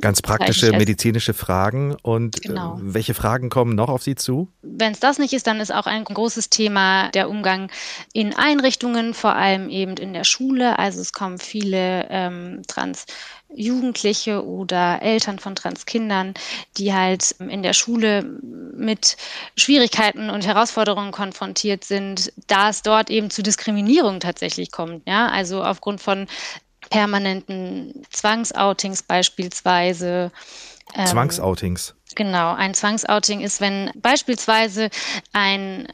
Speaker 2: Ganz praktische medizinische Fragen. Und äh, genau. welche Fragen kommen noch auf Sie zu?
Speaker 15: Wenn es das nicht ist, dann ist auch ein großes Thema der Umgang in Einrichtungen, vor allem eben in der Schule. Also es kommen viele ähm, Trans- Jugendliche oder Eltern von Transkindern, die halt in der Schule mit Schwierigkeiten und Herausforderungen konfrontiert sind, da es dort eben zu Diskriminierung tatsächlich kommt. Ja, also aufgrund von permanenten Zwangsoutings beispielsweise.
Speaker 2: Ähm, Zwangsoutings.
Speaker 15: Genau, ein Zwangsouting ist, wenn beispielsweise ein,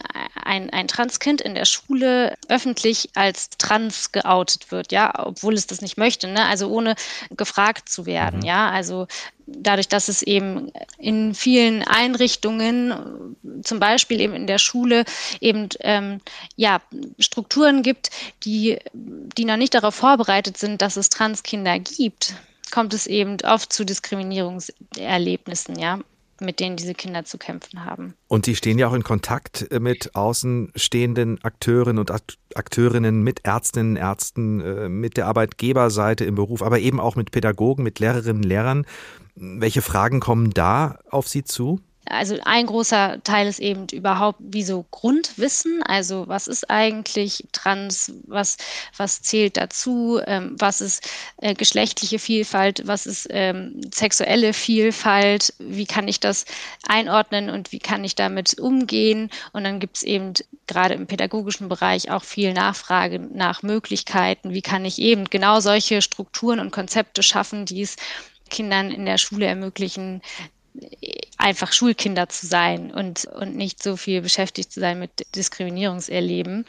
Speaker 15: ein, ein Transkind in der Schule öffentlich als trans geoutet wird, ja, obwohl es das nicht möchte, ne? also ohne gefragt zu werden, mhm. ja, also dadurch, dass es eben in vielen Einrichtungen, zum Beispiel eben in der Schule, eben ähm, ja, Strukturen gibt, die, die noch nicht darauf vorbereitet sind, dass es Transkinder gibt kommt es eben oft zu Diskriminierungserlebnissen, ja mit denen diese Kinder zu kämpfen haben.
Speaker 2: Und die stehen ja auch in Kontakt mit außenstehenden Akteuren und Akteurinnen, mit Ärztinnen, Ärzten, äh, mit der Arbeitgeberseite im Beruf, aber eben auch mit Pädagogen, mit Lehrerinnen, Lehrern. Welche Fragen kommen da auf Sie zu?
Speaker 15: Also ein großer Teil ist eben überhaupt wie so Grundwissen, also was ist eigentlich trans, was, was zählt dazu, ähm, was ist äh, geschlechtliche Vielfalt, was ist ähm, sexuelle Vielfalt, wie kann ich das einordnen und wie kann ich damit umgehen. Und dann gibt es eben gerade im pädagogischen Bereich auch viel Nachfrage nach Möglichkeiten, wie kann ich eben genau solche Strukturen und Konzepte schaffen, die es Kindern in der Schule ermöglichen, einfach Schulkinder zu sein und, und nicht so viel beschäftigt zu sein mit Diskriminierungserleben,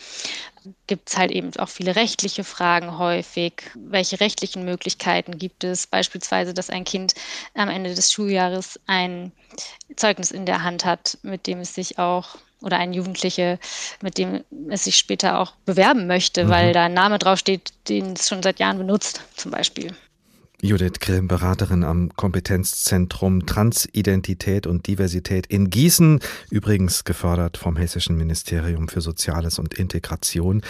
Speaker 15: gibt es halt eben auch viele rechtliche Fragen häufig. Welche rechtlichen Möglichkeiten gibt es? Beispielsweise, dass ein Kind am Ende des Schuljahres ein Zeugnis in der Hand hat, mit dem es sich auch oder ein Jugendliche, mit dem es sich später auch bewerben möchte, mhm. weil da ein Name draufsteht, den es schon seit Jahren benutzt, zum Beispiel.
Speaker 2: Judith Grimm, Beraterin am Kompetenzzentrum Transidentität und Diversität in Gießen, übrigens gefördert vom Hessischen Ministerium für Soziales und Integration.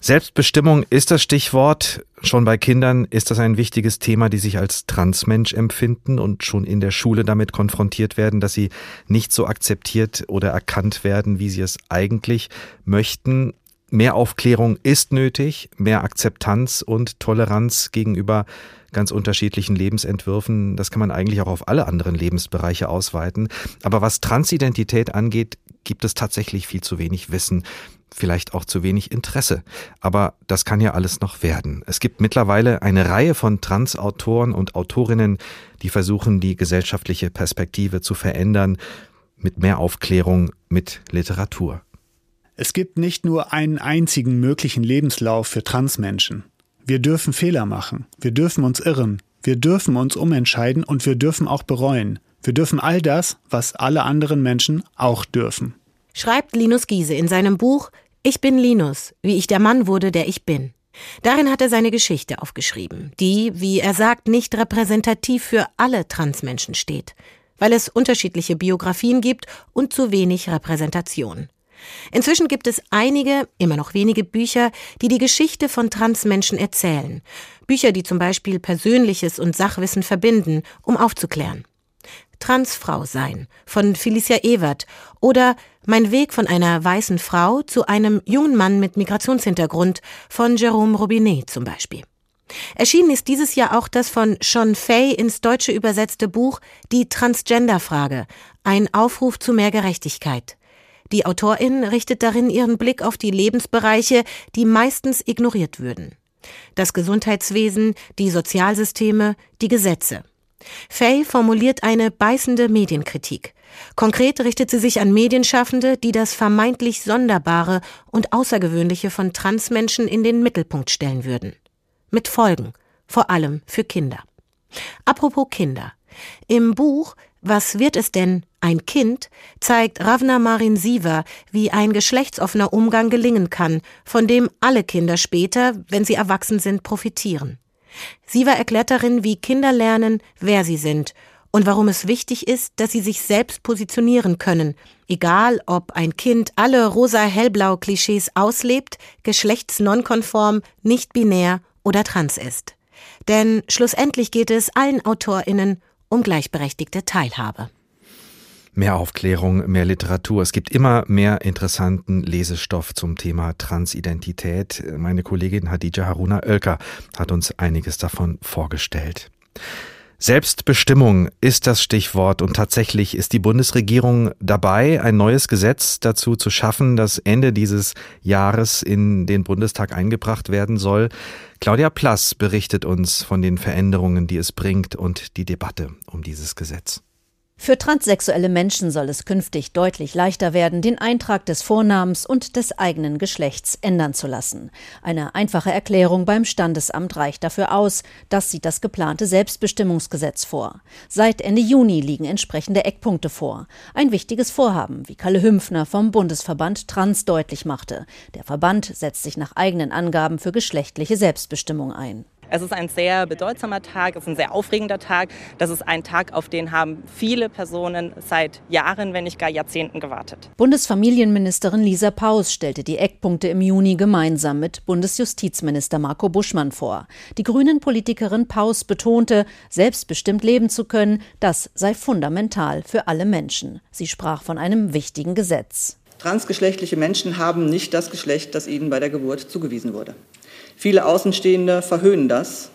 Speaker 2: Selbstbestimmung ist das Stichwort. Schon bei Kindern ist das ein wichtiges Thema, die sich als Transmensch empfinden und schon in der Schule damit konfrontiert werden, dass sie nicht so akzeptiert oder erkannt werden, wie sie es eigentlich möchten. Mehr Aufklärung ist nötig, mehr Akzeptanz und Toleranz gegenüber ganz unterschiedlichen Lebensentwürfen. Das kann man eigentlich auch auf alle anderen Lebensbereiche ausweiten. Aber was Transidentität angeht, gibt es tatsächlich viel zu wenig Wissen vielleicht auch zu wenig Interesse. Aber das kann ja alles noch werden. Es gibt mittlerweile eine Reihe von Transautoren und Autorinnen, die versuchen, die gesellschaftliche Perspektive zu verändern mit mehr Aufklärung, mit Literatur.
Speaker 16: Es gibt nicht nur einen einzigen möglichen Lebenslauf für Transmenschen. Wir dürfen Fehler machen, wir dürfen uns irren, wir dürfen uns umentscheiden und wir dürfen auch bereuen. Wir dürfen all das, was alle anderen Menschen auch dürfen.
Speaker 17: Schreibt Linus Giese in seinem Buch Ich bin Linus, wie ich der Mann wurde, der ich bin. Darin hat er seine Geschichte aufgeschrieben, die, wie er sagt, nicht repräsentativ für alle Transmenschen steht, weil es unterschiedliche Biografien gibt und zu wenig Repräsentation. Inzwischen gibt es einige, immer noch wenige Bücher, die die Geschichte von Transmenschen erzählen. Bücher, die zum Beispiel Persönliches und Sachwissen verbinden, um aufzuklären. Transfrau sein von Felicia Ewert oder Mein Weg von einer weißen Frau zu einem jungen Mann mit Migrationshintergrund von Jerome Robinet zum Beispiel. Erschienen ist dieses Jahr auch das von Sean Fay ins Deutsche übersetzte Buch Die Transgender-Frage, ein Aufruf zu mehr Gerechtigkeit. Die Autorin richtet darin ihren Blick auf die Lebensbereiche, die meistens ignoriert würden. Das Gesundheitswesen, die Sozialsysteme, die Gesetze. Fay formuliert eine beißende Medienkritik. Konkret richtet sie sich an Medienschaffende, die das vermeintlich Sonderbare und Außergewöhnliche von Transmenschen in den Mittelpunkt stellen würden. Mit Folgen, vor allem für Kinder. Apropos Kinder. Im Buch Was wird es denn? Ein Kind zeigt Ravna Marin Siva, wie ein geschlechtsoffener Umgang gelingen kann, von dem alle Kinder später, wenn sie erwachsen sind, profitieren. Siva erklärt darin, wie Kinder lernen, wer sie sind und warum es wichtig ist, dass sie sich selbst positionieren können, egal ob ein Kind alle rosa-hellblau Klischees auslebt, geschlechtsnonkonform, nicht binär oder trans ist. Denn schlussendlich geht es allen Autorinnen um gleichberechtigte Teilhabe.
Speaker 2: Mehr Aufklärung, mehr Literatur. Es gibt immer mehr interessanten Lesestoff zum Thema Transidentität. Meine Kollegin Hadija Haruna Oelker hat uns einiges davon vorgestellt. Selbstbestimmung ist das Stichwort und tatsächlich ist die Bundesregierung dabei, ein neues Gesetz dazu zu schaffen, das Ende dieses Jahres in den Bundestag eingebracht werden soll. Claudia Plass berichtet uns von den Veränderungen, die es bringt und die Debatte um dieses Gesetz.
Speaker 5: Für transsexuelle Menschen soll es künftig deutlich leichter werden, den Eintrag des Vornamens und des eigenen Geschlechts ändern zu lassen. Eine einfache Erklärung beim Standesamt reicht dafür aus. Das sieht das geplante Selbstbestimmungsgesetz vor. Seit Ende Juni liegen entsprechende Eckpunkte vor. Ein wichtiges Vorhaben, wie Kalle Hümpfner vom Bundesverband Trans deutlich machte. Der Verband setzt sich nach eigenen Angaben für geschlechtliche Selbstbestimmung ein.
Speaker 18: Es ist ein sehr bedeutsamer Tag, es ist ein sehr aufregender Tag. Das ist ein Tag, auf den haben viele Personen seit Jahren, wenn nicht gar Jahrzehnten gewartet.
Speaker 5: Bundesfamilienministerin Lisa Paus stellte die Eckpunkte im Juni gemeinsam mit Bundesjustizminister Marco Buschmann vor. Die Grünen-Politikerin Paus betonte, selbstbestimmt leben zu können, das sei fundamental für alle Menschen. Sie sprach von einem wichtigen Gesetz.
Speaker 3: Transgeschlechtliche Menschen haben nicht das Geschlecht, das ihnen bei der Geburt zugewiesen wurde. Viele Außenstehende verhöhnen das,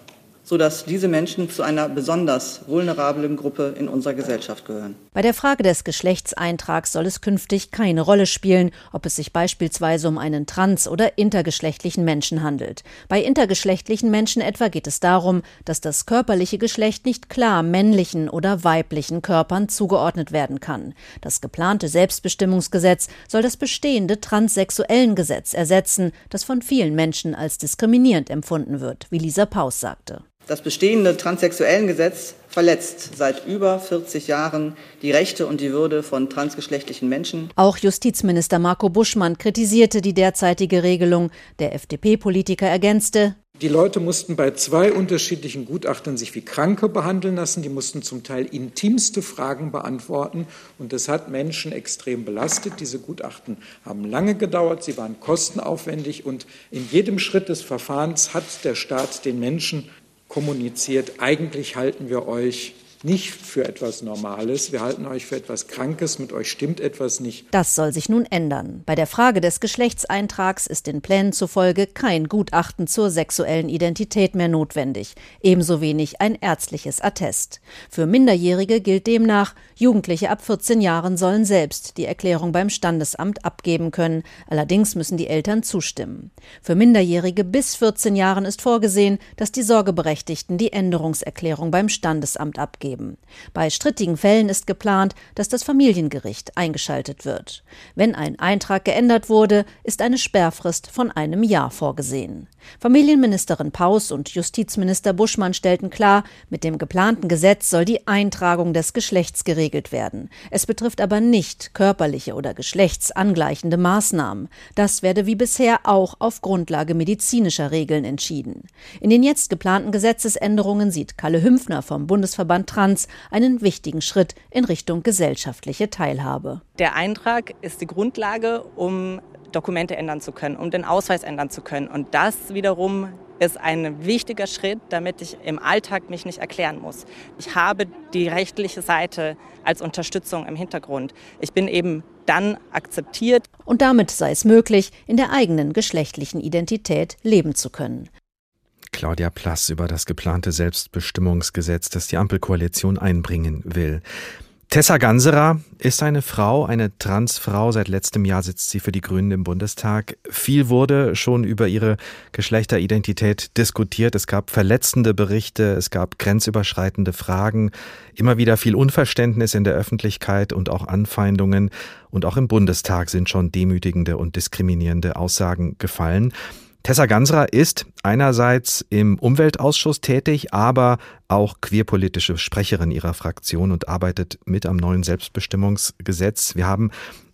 Speaker 3: sodass diese Menschen zu einer besonders vulnerablen Gruppe in unserer Gesellschaft gehören.
Speaker 5: Bei der Frage des Geschlechtseintrags soll es künftig keine Rolle spielen, ob es sich beispielsweise um einen trans- oder intergeschlechtlichen Menschen handelt. Bei intergeschlechtlichen Menschen etwa geht es darum, dass das körperliche Geschlecht nicht klar männlichen oder weiblichen Körpern zugeordnet werden kann. Das geplante Selbstbestimmungsgesetz soll das bestehende transsexuellen Gesetz ersetzen, das von vielen Menschen als diskriminierend empfunden wird, wie Lisa Paus sagte.
Speaker 3: Das bestehende Transsexuellengesetz verletzt seit über 40 Jahren die Rechte und die Würde von transgeschlechtlichen Menschen.
Speaker 5: Auch Justizminister Marco Buschmann kritisierte die derzeitige Regelung. Der FDP-Politiker ergänzte,
Speaker 19: die Leute mussten bei zwei unterschiedlichen Gutachtern sich wie Kranke behandeln lassen. Die mussten zum Teil intimste Fragen beantworten. Und das hat Menschen extrem belastet. Diese Gutachten haben lange gedauert. Sie waren kostenaufwendig. Und in jedem Schritt des Verfahrens hat der Staat den Menschen kommuniziert, eigentlich halten wir euch nicht für etwas Normales, wir halten euch für etwas Krankes, mit euch stimmt etwas nicht.
Speaker 5: Das soll sich nun ändern. Bei der Frage des Geschlechtseintrags ist den Plänen zufolge kein Gutachten zur sexuellen Identität mehr notwendig, ebenso wenig ein ärztliches Attest. Für Minderjährige gilt demnach, Jugendliche ab 14 Jahren sollen selbst die Erklärung beim Standesamt abgeben können, allerdings müssen die Eltern zustimmen. Für Minderjährige bis 14 Jahren ist vorgesehen, dass die Sorgeberechtigten die Änderungserklärung beim Standesamt abgeben. Geben. Bei strittigen Fällen ist geplant, dass das Familiengericht eingeschaltet wird. Wenn ein Eintrag geändert wurde, ist eine Sperrfrist von einem Jahr vorgesehen. Familienministerin Paus und Justizminister Buschmann stellten klar, mit dem geplanten Gesetz soll die Eintragung des Geschlechts geregelt werden. Es betrifft aber nicht körperliche oder geschlechtsangleichende Maßnahmen. Das werde wie bisher auch auf Grundlage medizinischer Regeln entschieden. In den jetzt geplanten Gesetzesänderungen sieht Kalle Hümpfner vom Bundesverband Trans einen wichtigen Schritt in Richtung gesellschaftliche Teilhabe.
Speaker 18: Der Eintrag ist die Grundlage, um Dokumente ändern zu können, um den Ausweis ändern zu können. Und das wiederum ist ein wichtiger Schritt, damit ich im Alltag mich nicht erklären muss. Ich habe die rechtliche Seite als Unterstützung im Hintergrund. Ich bin eben dann akzeptiert.
Speaker 5: Und damit sei es möglich, in der eigenen geschlechtlichen Identität leben zu können.
Speaker 2: Claudia Plass über das geplante Selbstbestimmungsgesetz, das die Ampelkoalition einbringen will. Tessa Ganserer ist eine Frau, eine Transfrau. Seit letztem Jahr sitzt sie für die Grünen im Bundestag. Viel wurde schon über ihre Geschlechteridentität diskutiert. Es gab verletzende Berichte, es gab grenzüberschreitende Fragen, immer wieder viel Unverständnis in der Öffentlichkeit und auch Anfeindungen. Und auch im Bundestag sind schon demütigende und diskriminierende Aussagen gefallen. Tessa Gansra ist einerseits im Umweltausschuss tätig, aber auch queerpolitische Sprecherin ihrer Fraktion und arbeitet mit am neuen Selbstbestimmungsgesetz. Wir haben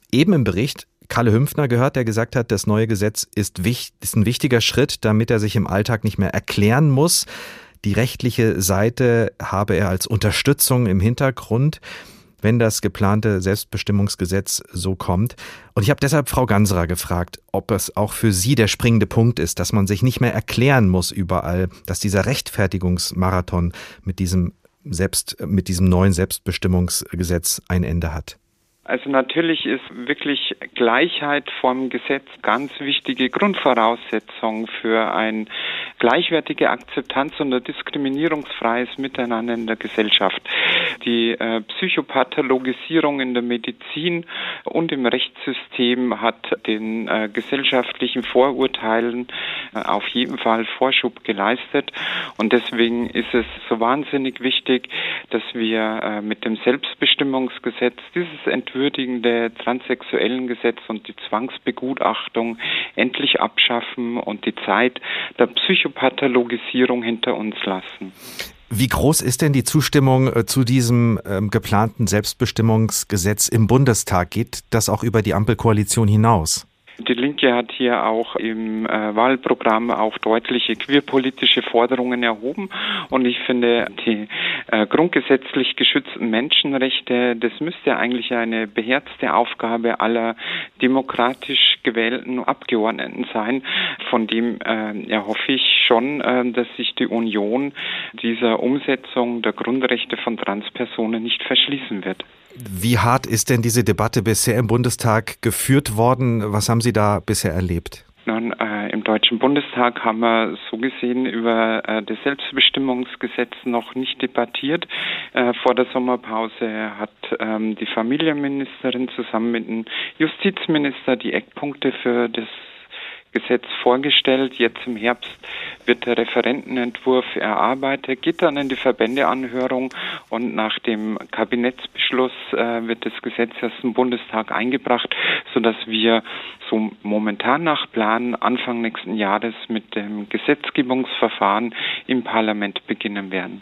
Speaker 2: eben im Bericht Kalle Hümpfner gehört, der gesagt hat, das neue Gesetz ist, ist ein wichtiger Schritt, damit er sich im Alltag nicht mehr erklären muss. Die rechtliche Seite habe er als Unterstützung im Hintergrund wenn das geplante Selbstbestimmungsgesetz so kommt. Und ich habe deshalb Frau Ganserer gefragt, ob es auch für Sie der springende Punkt ist, dass man sich nicht mehr erklären muss überall, dass dieser Rechtfertigungsmarathon mit diesem Selbst, mit diesem neuen Selbstbestimmungsgesetz ein Ende hat.
Speaker 20: Also natürlich ist wirklich Gleichheit vom Gesetz ganz wichtige Grundvoraussetzung für ein gleichwertige Akzeptanz und ein diskriminierungsfreies Miteinander in der Gesellschaft. Die äh, Psychopathologisierung in der Medizin und im Rechtssystem hat den äh, gesellschaftlichen Vorurteilen äh, auf jeden Fall Vorschub geleistet und deswegen ist es so wahnsinnig wichtig, dass wir äh, mit dem Selbstbestimmungsgesetz dieses Entwürfen menschenwürdigende Transsexuellengesetz und die Zwangsbegutachtung endlich abschaffen und die Zeit der Psychopathologisierung hinter uns lassen.
Speaker 2: Wie groß ist denn die Zustimmung äh, zu diesem ähm, geplanten Selbstbestimmungsgesetz im Bundestag? Geht das auch über die Ampelkoalition hinaus?
Speaker 20: Die Linke hat hier auch im äh, Wahlprogramm auch deutliche queerpolitische Forderungen erhoben. Und ich finde, die äh, grundgesetzlich geschützten Menschenrechte, das müsste eigentlich eine beherzte Aufgabe aller demokratisch gewählten Abgeordneten sein. Von dem äh, erhoffe ich schon, äh, dass sich die Union dieser Umsetzung der Grundrechte von Transpersonen nicht verschließen wird.
Speaker 2: Wie hart ist denn diese Debatte bisher im Bundestag geführt worden? Was haben Sie da bisher erlebt?
Speaker 20: Nun, äh, im Deutschen Bundestag haben wir so gesehen über äh, das Selbstbestimmungsgesetz noch nicht debattiert. Äh, vor der Sommerpause hat ähm, die Familienministerin zusammen mit dem Justizminister die Eckpunkte für das Gesetz vorgestellt. Jetzt im Herbst wird der Referentenentwurf erarbeitet, geht dann in die Verbändeanhörung und nach dem Kabinettsbeschluss äh, wird das Gesetz erst im Bundestag eingebracht, sodass wir so momentan nach Plan Anfang nächsten Jahres mit dem Gesetzgebungsverfahren im Parlament beginnen werden.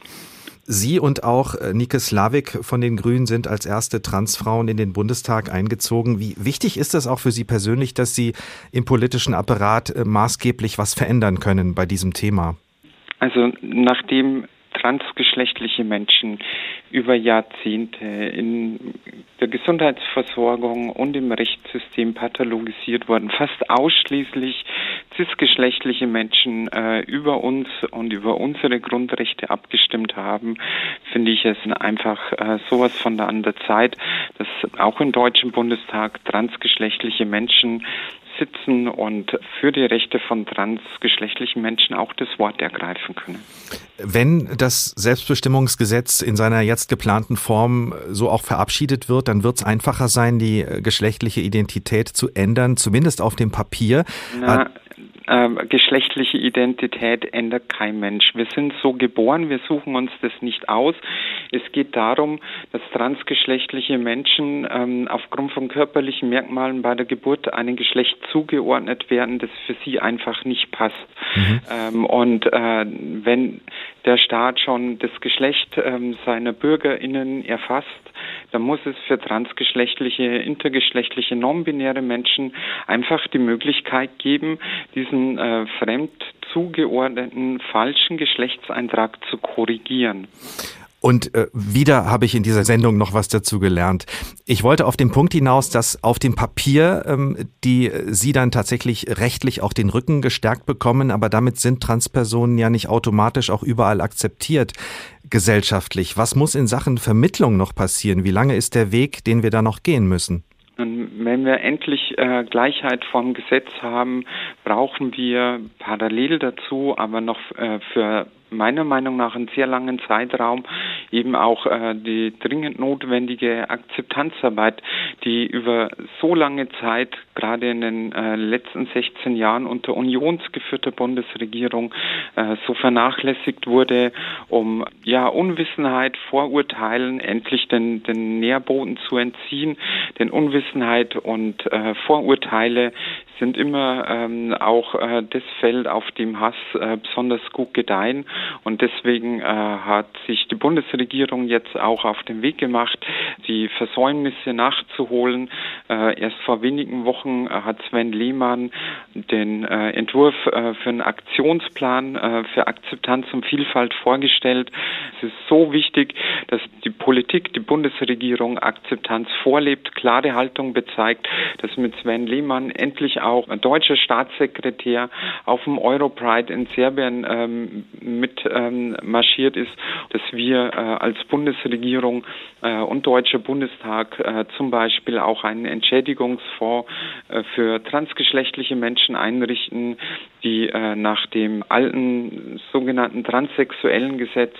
Speaker 2: Sie und auch äh, Nike Slavik von den Grünen sind als erste Transfrauen in den Bundestag eingezogen. Wie wichtig ist es auch für Sie persönlich, dass Sie im politischen Apparat äh, maßgeblich was verändern können bei diesem Thema?
Speaker 20: Also nachdem transgeschlechtliche Menschen über Jahrzehnte in der Gesundheitsversorgung und im Rechtssystem pathologisiert wurden. Fast ausschließlich cisgeschlechtliche Menschen äh, über uns und über unsere Grundrechte abgestimmt haben, finde ich es einfach äh, sowas von der an der Zeit, dass auch im Deutschen Bundestag transgeschlechtliche Menschen sitzen und für die Rechte von transgeschlechtlichen Menschen auch das Wort ergreifen können.
Speaker 2: Wenn das Selbstbestimmungsgesetz in seiner jetzt geplanten Form so auch verabschiedet wird, dann wird es einfacher sein, die geschlechtliche Identität zu ändern, zumindest auf dem Papier.
Speaker 20: Na, äh, geschlechtliche Identität ändert kein Mensch. Wir sind so geboren, wir suchen uns das nicht aus. Es geht darum, dass transgeschlechtliche Menschen ähm, aufgrund von körperlichen Merkmalen bei der Geburt einem Geschlecht zugeordnet werden, das für sie einfach nicht passt. Mhm. Ähm, und äh, wenn der Staat schon das Geschlecht ähm, seiner BürgerInnen erfasst, dann muss es für transgeschlechtliche, intergeschlechtliche, non-binäre Menschen einfach die Möglichkeit geben, diesen äh, fremd zugeordneten falschen Geschlechtseintrag zu korrigieren.
Speaker 2: Und äh, wieder habe ich in dieser Sendung noch was dazu gelernt. Ich wollte auf den Punkt hinaus, dass auf dem Papier ähm, die Sie dann tatsächlich rechtlich auch den Rücken gestärkt bekommen, aber damit sind Transpersonen ja nicht automatisch auch überall akzeptiert gesellschaftlich. Was muss in Sachen Vermittlung noch passieren? Wie lange ist der Weg, den wir da noch gehen müssen?
Speaker 20: Wenn wir endlich äh, Gleichheit vom Gesetz haben, brauchen wir parallel dazu aber noch äh, für meiner Meinung nach einen sehr langen Zeitraum eben auch äh, die dringend notwendige Akzeptanzarbeit, die über so lange Zeit, gerade in den äh, letzten 16 Jahren unter unionsgeführter Bundesregierung äh, so vernachlässigt wurde, um ja Unwissenheit, Vorurteilen endlich den, den Nährboden zu entziehen, denn Unwissenheit und äh, Vorurteile sind immer ähm, auch äh, das Feld, auf dem Hass äh, besonders gut gedeihen. Und deswegen äh, hat sich die Bundesregierung jetzt auch auf den Weg gemacht, die Versäumnisse nachzuholen. Äh, erst vor wenigen Wochen äh, hat Sven Lehmann den äh, Entwurf äh, für einen Aktionsplan für Akzeptanz und Vielfalt vorgestellt. Es ist so wichtig, dass die Politik, die Bundesregierung Akzeptanz vorlebt, klare Haltung bezeigt, dass mit Sven Lehmann endlich auch ein deutscher Staatssekretär auf dem Europride in Serbien ähm, mit ähm, marschiert ist, dass wir äh, als Bundesregierung äh, und Deutscher Bundestag äh, zum Beispiel auch einen Entschädigungsfonds äh, für transgeschlechtliche Menschen einrichten, die äh, nach dem alten sogenannten transsexuellen Gesetz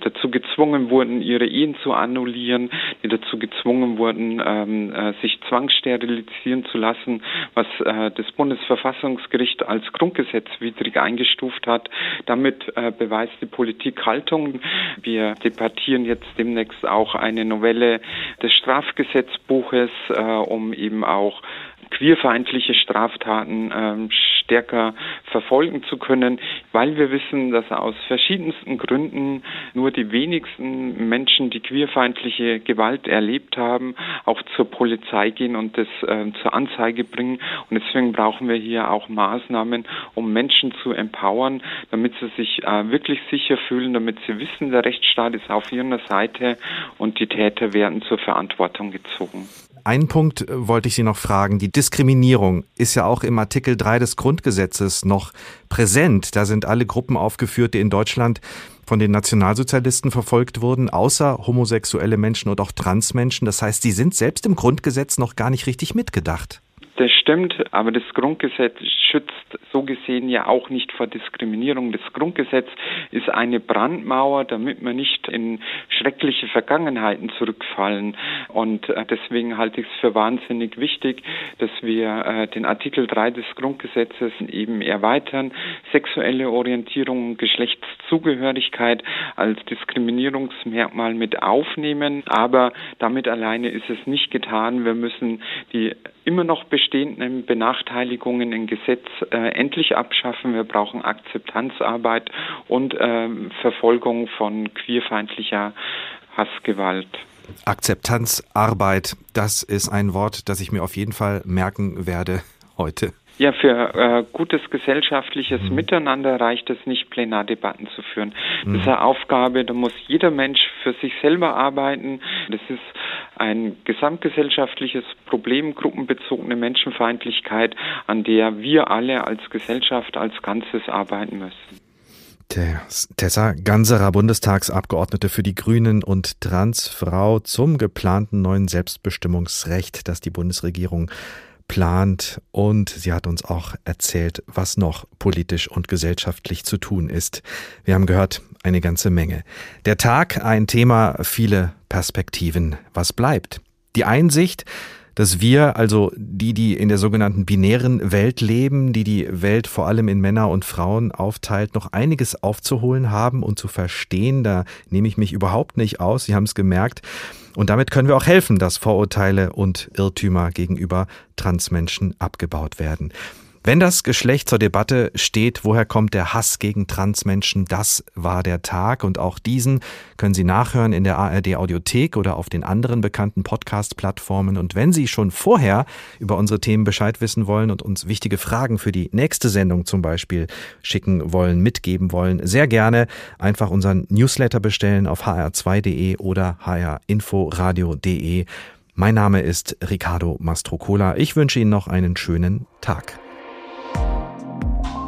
Speaker 20: dazu gezwungen wurden, ihre Ehen zu annullieren, die dazu gezwungen wurden, ähm, äh, sich zwangssterilisieren zu lassen, was das Bundesverfassungsgericht als grundgesetzwidrig eingestuft hat. Damit beweist die Politik Haltung. Wir debattieren jetzt demnächst auch eine Novelle des Strafgesetzbuches, äh, um eben auch queerfeindliche Straftaten ähm, stärker verfolgen zu können, weil wir wissen, dass aus verschiedensten Gründen nur die wenigsten Menschen, die queerfeindliche Gewalt erlebt haben, auch zur Polizei gehen und das äh, zur Anzeige bringen. Und deswegen brauchen wir hier auch Maßnahmen, um Menschen zu empowern, damit sie sich äh, wirklich sicher fühlen, damit sie wissen, der Rechtsstaat ist auf ihrer Seite und die Täter werden zur Verantwortung gezogen.
Speaker 2: Einen Punkt äh, wollte ich Sie noch fragen. Die Diskriminierung ist ja auch im Artikel 3 des Grundgesetzes noch präsent. Da sind alle Gruppen aufgeführt, die in Deutschland von den Nationalsozialisten verfolgt wurden, außer homosexuelle Menschen und auch Transmenschen. Das heißt, die sind selbst im Grundgesetz noch gar nicht richtig mitgedacht.
Speaker 20: Das stimmt, aber das Grundgesetz schützt so gesehen ja auch nicht vor Diskriminierung. Das Grundgesetz ist eine Brandmauer, damit wir nicht in schreckliche Vergangenheiten zurückfallen. Und äh, deswegen halte ich es für wahnsinnig wichtig, dass wir äh, den Artikel 3 des Grundgesetzes eben erweitern, sexuelle Orientierung und Geschlechtszugehörigkeit als Diskriminierungsmerkmal mit aufnehmen. Aber damit alleine ist es nicht getan. Wir müssen die immer noch bestehenden Benachteiligungen im Gesetz äh, endlich abschaffen. Wir brauchen Akzeptanzarbeit und äh, Verfolgung von queerfeindlicher Hassgewalt.
Speaker 2: Akzeptanzarbeit, das ist ein Wort, das ich mir auf jeden Fall merken werde heute.
Speaker 20: Ja, für äh, gutes gesellschaftliches mhm. Miteinander reicht es nicht, Plenardebatten zu führen. Mhm. Das ist eine Aufgabe, da muss jeder Mensch für sich selber arbeiten. Das ist ein gesamtgesellschaftliches Problem, gruppenbezogene Menschenfeindlichkeit, an der wir alle als Gesellschaft, als Ganzes arbeiten müssen.
Speaker 2: Tessa Ganserer, Bundestagsabgeordnete für die Grünen und Transfrau zum geplanten neuen Selbstbestimmungsrecht, das die Bundesregierung plant und sie hat uns auch erzählt, was noch politisch und gesellschaftlich zu tun ist. Wir haben gehört, eine ganze Menge. Der Tag, ein Thema, viele Perspektiven. Was bleibt? Die Einsicht, dass wir, also die, die in der sogenannten binären Welt leben, die die Welt vor allem in Männer und Frauen aufteilt, noch einiges aufzuholen haben und zu verstehen. Da nehme ich mich überhaupt nicht aus. Sie haben es gemerkt. Und damit können wir auch helfen, dass Vorurteile und Irrtümer gegenüber Transmenschen abgebaut werden. Wenn das Geschlecht zur Debatte steht, woher kommt der Hass gegen Transmenschen, das war der Tag und auch diesen können Sie nachhören in der ARD Audiothek oder auf den anderen bekannten Podcast-Plattformen. Und wenn Sie schon vorher über unsere Themen Bescheid wissen wollen und uns wichtige Fragen für die nächste Sendung zum Beispiel schicken wollen, mitgeben wollen, sehr gerne einfach unseren Newsletter bestellen auf hr2.de oder hrinforadio.de. Mein Name ist Ricardo Mastrocola. Ich wünsche Ihnen noch einen schönen Tag. Thank you.